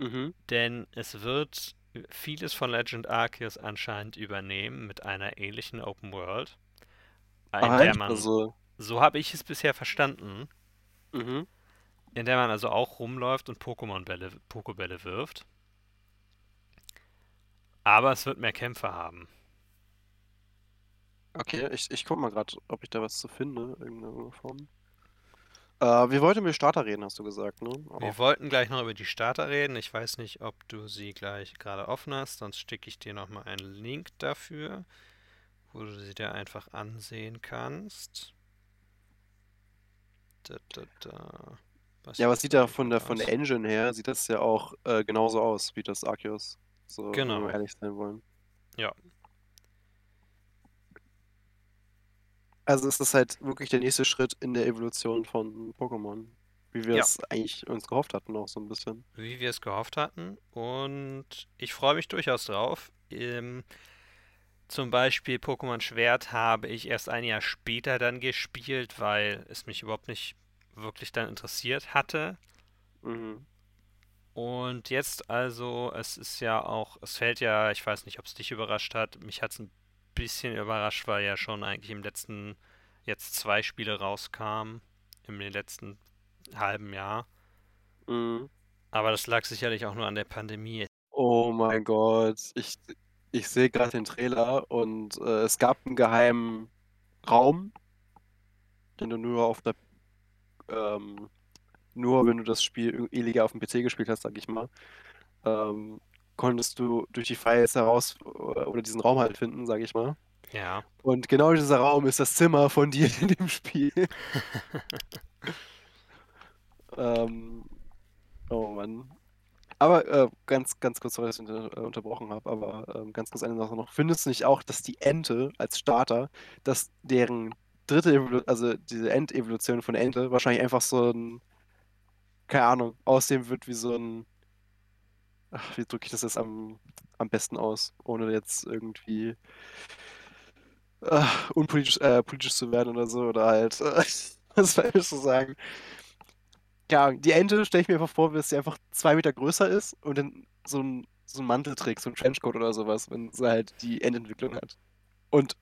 Mhm. Denn es wird vieles von Legend Arceus anscheinend übernehmen mit einer ähnlichen Open World. In Ah, der echt? man, Also, so habe ich es bisher verstanden, mhm. in der man also auch rumläuft und Pokémon-Bälle, Pokébälle wirft. Aber es wird mehr Kämpfe haben. Okay, ich, ich guck mal gerade, ob ich da was zu finde, in irgendeiner Form. Äh, wir wollten über Starter reden, hast du gesagt, ne? Wir Auch. wollten gleich noch über die Starter reden. Ich weiß nicht, ob du sie gleich gerade offen hast, sonst schicke ich dir nochmal einen Link dafür, wo du sie dir einfach ansehen kannst. Da, da, da. Was Ja, aber es sieht denn von der von der? Engine her, sieht das ja auch äh, genauso aus wie das Arceus. So, wenn Genau. wir ehrlich sein wollen. Ja. Also ist das halt wirklich der nächste Schritt in der Evolution von Pokémon. Wie wir Ja. es eigentlich uns gehofft hatten, auch so ein bisschen. wie wir es gehofft hatten. Und ich freue mich durchaus drauf. Ähm, zum Beispiel Pokémon Schwert habe ich erst ein Jahr später dann gespielt, weil es mich überhaupt nicht wirklich dann interessiert hatte. Mhm. Und jetzt also, es ist ja auch, es fällt ja, ich weiß nicht, ob es dich überrascht hat. Mich hat es ein bisschen überrascht, weil ja schon eigentlich im letzten, jetzt zwei Spiele rauskamen, im letzten halben Jahr. Mhm. Aber das lag sicherlich auch nur an der Pandemie. Oh mein Gott, ich, ich sehe gerade den Trailer und äh, es gab einen geheimen Raum, den du nur auf der, ähm, nur wenn du das Spiel illegal auf dem PC gespielt hast, sag ich mal, ähm, konntest du durch die Files heraus oder oder diesen Raum halt finden, sag ich mal. Ja. Und genau dieser Raum ist das Zimmer von dir in dem Spiel. *laughs* *laughs* Ähm, oh Mann. Aber äh, ganz, ganz kurz, sorry, dass ich unter, äh, unterbrochen habe, aber ähm, ganz kurz eine Sache noch. Findest du nicht auch, dass die Ente als Starter, dass deren dritte Evolution, also diese Endevolution von Ente, wahrscheinlich einfach so ein, keine Ahnung, aussehen wird wie so ein, ach, wie drücke ich das jetzt am, am besten aus, ohne jetzt irgendwie äh, unpolitisch äh, politisch zu werden oder so, oder halt, äh, *laughs* was falsch zu sagen. Ja, die Ente stelle ich mir einfach vor, dass sie einfach zwei Meter größer ist und dann so ein, so ein Mantel trägt, so ein Trenchcoat oder sowas, wenn sie halt die Endentwicklung hat. Und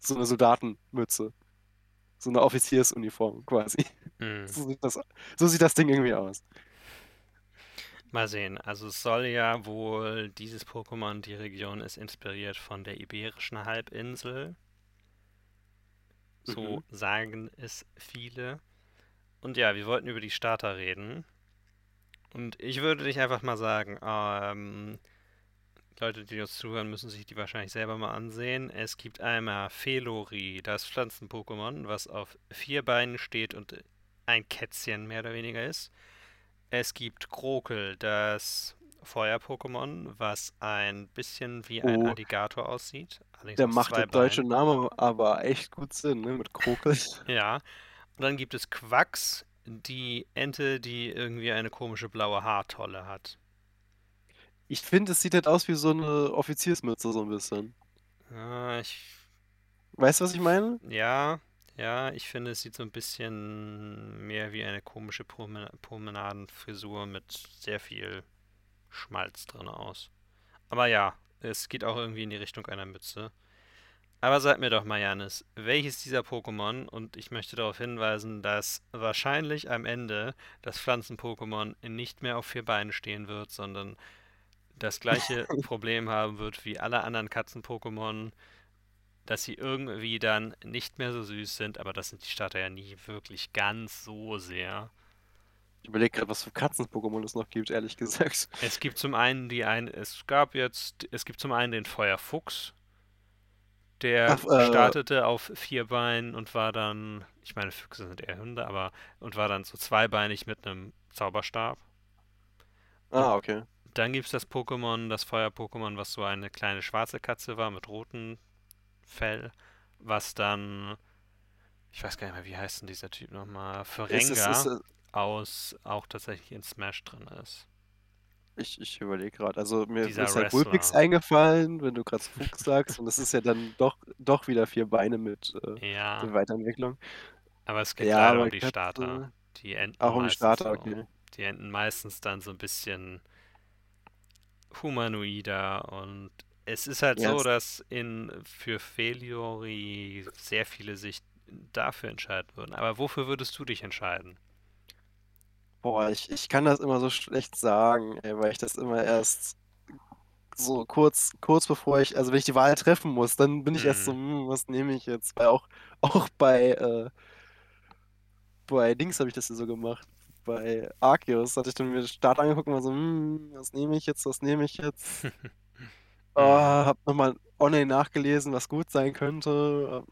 so eine Soldatenmütze. So eine Offiziersuniform quasi. Hm. So sieht das, so sieht das Ding irgendwie aus. Mal sehen. Also es soll ja wohl dieses Pokémon, die Region ist inspiriert von der Iberischen Halbinsel. So Mhm. sagen es viele. Und ja, wir wollten über die Starter reden. Und ich würde dich einfach mal sagen, ähm, Leute, die uns zuhören, müssen sich die wahrscheinlich selber mal ansehen. Es gibt einmal Felori, das Pflanzen-Pokémon, was auf vier Beinen steht und ein Kätzchen mehr oder weniger ist. Es gibt Krokel, das Feuer-Pokémon, was ein bisschen wie ein Oh. Alligator aussieht. Allerdings Der macht der deutsche. Name aber echt gut Sinn, ne? Mit Krokel. Ja. Und dann gibt es Quacks, die Ente, die irgendwie eine komische blaue Haartolle hat. Ich finde, es sieht halt aus wie so eine Offiziersmütze, so ein bisschen. Ah, ich, Weißt du, was ich meine? ja, Ja, ich finde, es sieht so ein bisschen mehr wie eine komische Promen Promenadenfrisur mit sehr viel Schmalz drin aus. Aber ja, es geht auch irgendwie in die Richtung einer Mütze. Aber sag mir doch mal, Janis, welches dieser Pokémon, und ich möchte darauf hinweisen, dass wahrscheinlich am Ende das Pflanzen-Pokémon nicht mehr auf vier Beinen stehen wird, sondern das gleiche *laughs* Problem haben wird wie alle anderen Katzen-Pokémon, dass sie irgendwie dann nicht mehr so süß sind, aber das sind die Starter ja nie wirklich ganz so sehr. Ich überlege gerade, was für Katzen-Pokémon es noch gibt, ehrlich gesagt. Es gibt zum einen die ein, es gab jetzt, es gibt zum einen den Feuerfuchs, der Ach, äh, startete auf vier Beinen und war dann, ich meine, Füchse sind eher Hunde, aber und war dann so zweibeinig mit einem Zauberstab. Ah, okay. Dann gibt es das Pokémon, das Feuer-Pokémon, was so eine kleine schwarze Katze war mit rotem Fell, was dann, ich weiß gar nicht mehr, wie heißt denn dieser Typ nochmal, Ist es, Ferenga ist, aus auch tatsächlich in Smash drin ist. Ich ich überlege gerade. Also mir Dieser ist halt Wrestler. eingefallen, wenn du gerade Fuchs sagst. Und das ist ja dann doch, doch wieder vier Beine mit äh, Ja, der Weiterentwicklung. aber es geht Ja, um die Starter. Die enden Auch um die Starter, so. okay. Die enden meistens dann so ein bisschen humanoider und es ist halt Ja, so, dass in für Feliori sehr viele sich dafür entscheiden würden. Aber wofür würdest du dich entscheiden? Boah, ich, ich kann das immer so schlecht sagen, ey, weil ich das immer erst so kurz, kurz bevor ich, also wenn ich die Wahl treffen muss, dann bin ich erst so, hm, was nehme ich jetzt? Weil auch, *laughs* auch bei, äh, bei Dings habe ich das ja so gemacht. Bei Arceus hatte ich dann mir den Start angeguckt und war so, hm, was nehme ich jetzt, was nehme ich jetzt? *laughs* Ah, hab nochmal online nachgelesen, was gut sein könnte.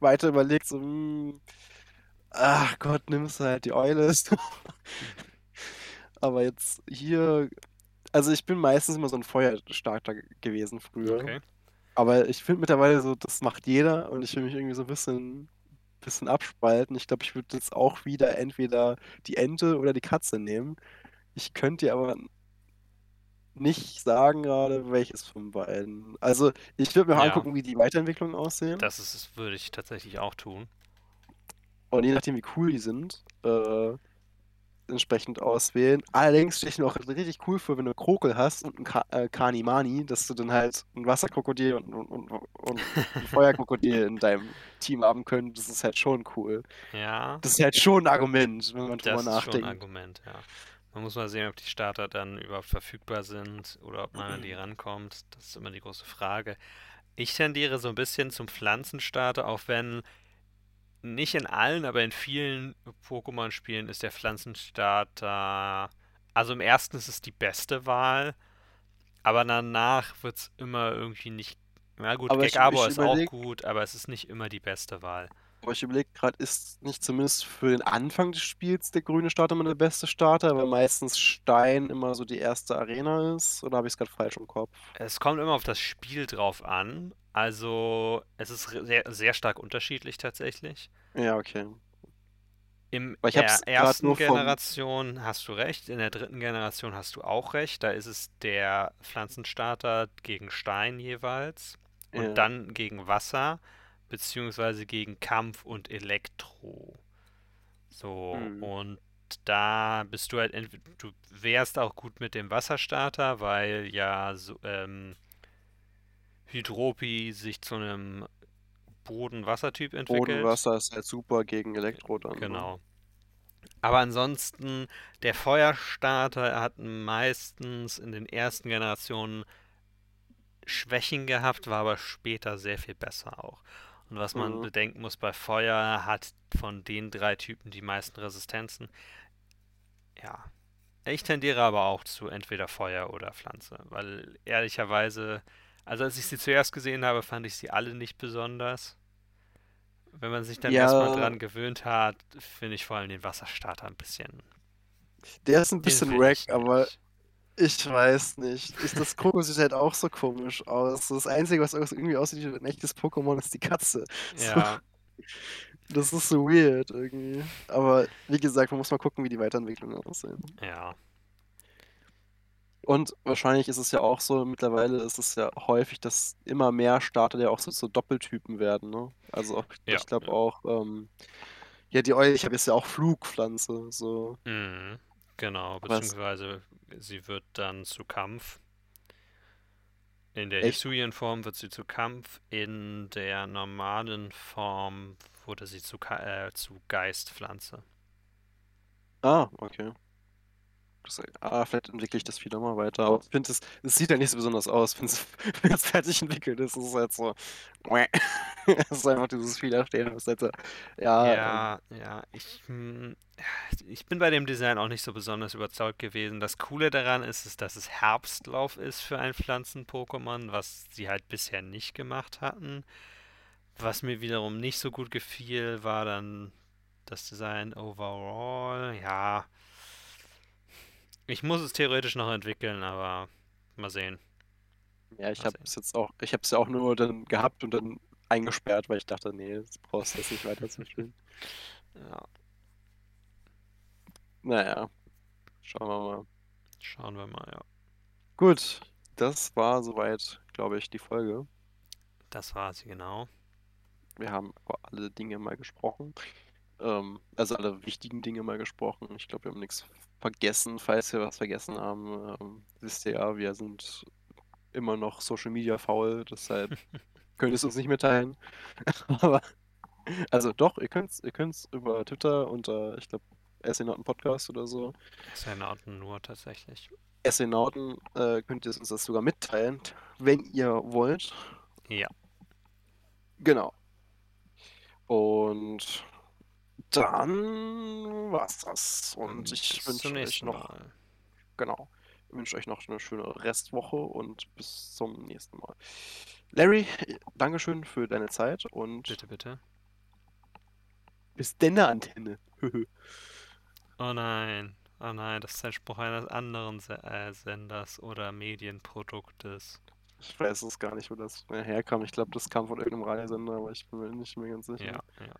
Weiter überlegt, so, hm, ach Gott, nimmst du halt die Euless. *laughs* Aber jetzt hier, also ich bin meistens immer so ein Feuerstarter gewesen früher. Okay. Aber ich finde mittlerweile so, das macht jeder und ich will mich irgendwie so ein bisschen, bisschen abspalten. Ich glaube, ich würde jetzt auch wieder entweder die Ente oder die Katze nehmen. Ich könnte dir aber nicht sagen gerade, welches von beiden. Also, ich würde mir Ja. angucken, wie die Weiterentwicklungen aussehen. Das ist, würde ich tatsächlich auch tun. Und je nachdem, wie cool die sind, äh, entsprechend auswählen. Allerdings stelle ich mir auch richtig cool vor, wenn du Krokel hast und ein Ka äh, Kanimani, dass du dann halt ein Wasserkrokodil und, und, und, und ein Feuerkrokodil in deinem Team haben könntest. Das ist halt schon cool. Ja, Das ist halt schon ein Argument, wenn man drüber das ist schon ein nachdenkt. Argument, ja. Man muss mal sehen, ob die Starter dann überhaupt verfügbar sind oder ob man an die rankommt. Das ist immer die große Frage. Ich tendiere so ein bisschen zum Pflanzenstarter, auch wenn nicht in allen, aber in vielen Pokémon-Spielen ist der Pflanzenstarter. Also im ersten ist es die beste Wahl, aber danach wird es immer irgendwie nicht. Na gut, Aber ich- Gekabo ich ist auch überleg- gut, aber es ist nicht immer die beste Wahl. Aber ich überlege gerade, ist nicht zumindest für den Anfang des Spiels der grüne Starter immer der beste Starter, weil meistens Stein immer so die erste Arena ist? Oder habe ich es gerade falsch im Kopf? Es kommt immer auf das Spiel drauf an. Also, es ist sehr, sehr stark unterschiedlich tatsächlich. Ja, okay. Im Weil ich hab's er grad ersten nur vom- Generation hast du recht, in der dritten Generation hast du auch recht. Da ist es der Pflanzenstarter gegen Stein jeweils und Ja. dann gegen Wasser, beziehungsweise gegen Kampf und Elektro. So, Mhm. und da bist du halt entweder, du wärst auch gut mit dem Wasserstarter, weil ja so, ähm, Hydropi sich zu einem Boden-Wassertyp entwickelt. Bodenwasser ist halt super gegen Elektro dann. Genau. Aber ansonsten, der Feuerstarter hat meistens in den ersten Generationen Schwächen gehabt, war aber später sehr viel besser auch. Und was man Mhm. bedenken muss, bei Feuer hat von den drei Typen die meisten Resistenzen. Ja. Ich tendiere aber auch zu entweder Feuer oder Pflanze, weil ehrlicherweise, also als ich sie zuerst gesehen habe, fand ich sie alle nicht besonders. Wenn man sich dann Ja. erstmal dran gewöhnt hat, finde ich vor allem den Wasserstarter ein bisschen. Der ist ein bisschen wack, ich aber ich weiß nicht. Ich, das Krokus sieht halt auch so komisch aus. Das Einzige, was irgendwie aussieht wie ein echtes Pokémon, ist die Katze. Ja, So, das ist so weird irgendwie. Aber wie gesagt, man muss mal gucken, wie die Weiterentwicklungen aussehen. ja. Und wahrscheinlich ist es ja auch so, mittlerweile ist es ja häufig, dass immer mehr Starter ja auch so, so Doppeltypen werden, ne? Also auch, Ja, ich glaube ja. auch, ähm, ja, die Eule, ich habe jetzt ja auch Flugpflanze, so. Mhm, genau, Was? beziehungsweise sie wird dann zu Kampf. In der? Hisuian-Form wird sie zu Kampf, in der normalen Form wurde sie zu, Ka äh, zu Geistpflanze. Ah, okay. Das, ah, vielleicht entwickle ich das wieder mal weiter. Aber ich finde, es, es sieht ja nicht so besonders aus, wenn es, *laughs* fertig entwickelt ist. Es ist halt so. *laughs* Es ist einfach dieses ist halt so, ja, ähm, Ja, ja, ich, hm, ich bin bei dem Design auch nicht so besonders überzeugt gewesen. Das Coole daran ist, ist, dass es Herbstlauf ist für ein Pflanzen-Pokémon, was sie halt bisher nicht gemacht hatten. Was mir wiederum nicht so gut gefiel, war dann das Design overall. Ja, ich muss es theoretisch noch entwickeln, aber mal sehen. ja, ich habe es jetzt auch, ich habe es ja auch nur dann gehabt und dann eingesperrt, weil ich dachte, nee, das brauchst du jetzt nicht weiterzuspielen. *laughs* Ja, Naja, schauen wir mal. schauen wir mal, ja. Gut, das war soweit, glaube ich, die Folge. Das war sie genau. Wir haben über alle Dinge mal gesprochen. Ähm, also alle wichtigen Dinge mal gesprochen. Ich glaube, wir haben nichts vergessen. Falls wir was vergessen haben, ähm, wisst ihr ja, wir sind immer noch Social Media faul, deshalb *laughs* könnt ihr es uns nicht mitteilen. *laughs* Aber, also doch, ihr könnt es ihr könnt's über Twitter unter, ich glaube, SNauten Podcast oder so. Ordnung nur tatsächlich. SNauten äh, könnt ihr uns das sogar mitteilen, wenn ihr wollt. Ja, Genau. Und dann war's das. Und ich wünsche euch noch, Mal. genau, ich wünsche euch noch eine schöne Restwoche und bis zum nächsten Mal. Larry, Dankeschön für deine Zeit und Bitte, bitte. bis denne Antenne. *laughs* Oh nein, oh nein, das ist ein Spruch eines anderen äh, Senders oder Medienproduktes. Ich weiß es gar nicht, wo das herkam. Ich glaube, das kam von irgendeinem Radiosender, aber ich bin mir nicht mehr ganz sicher. Ja, ja.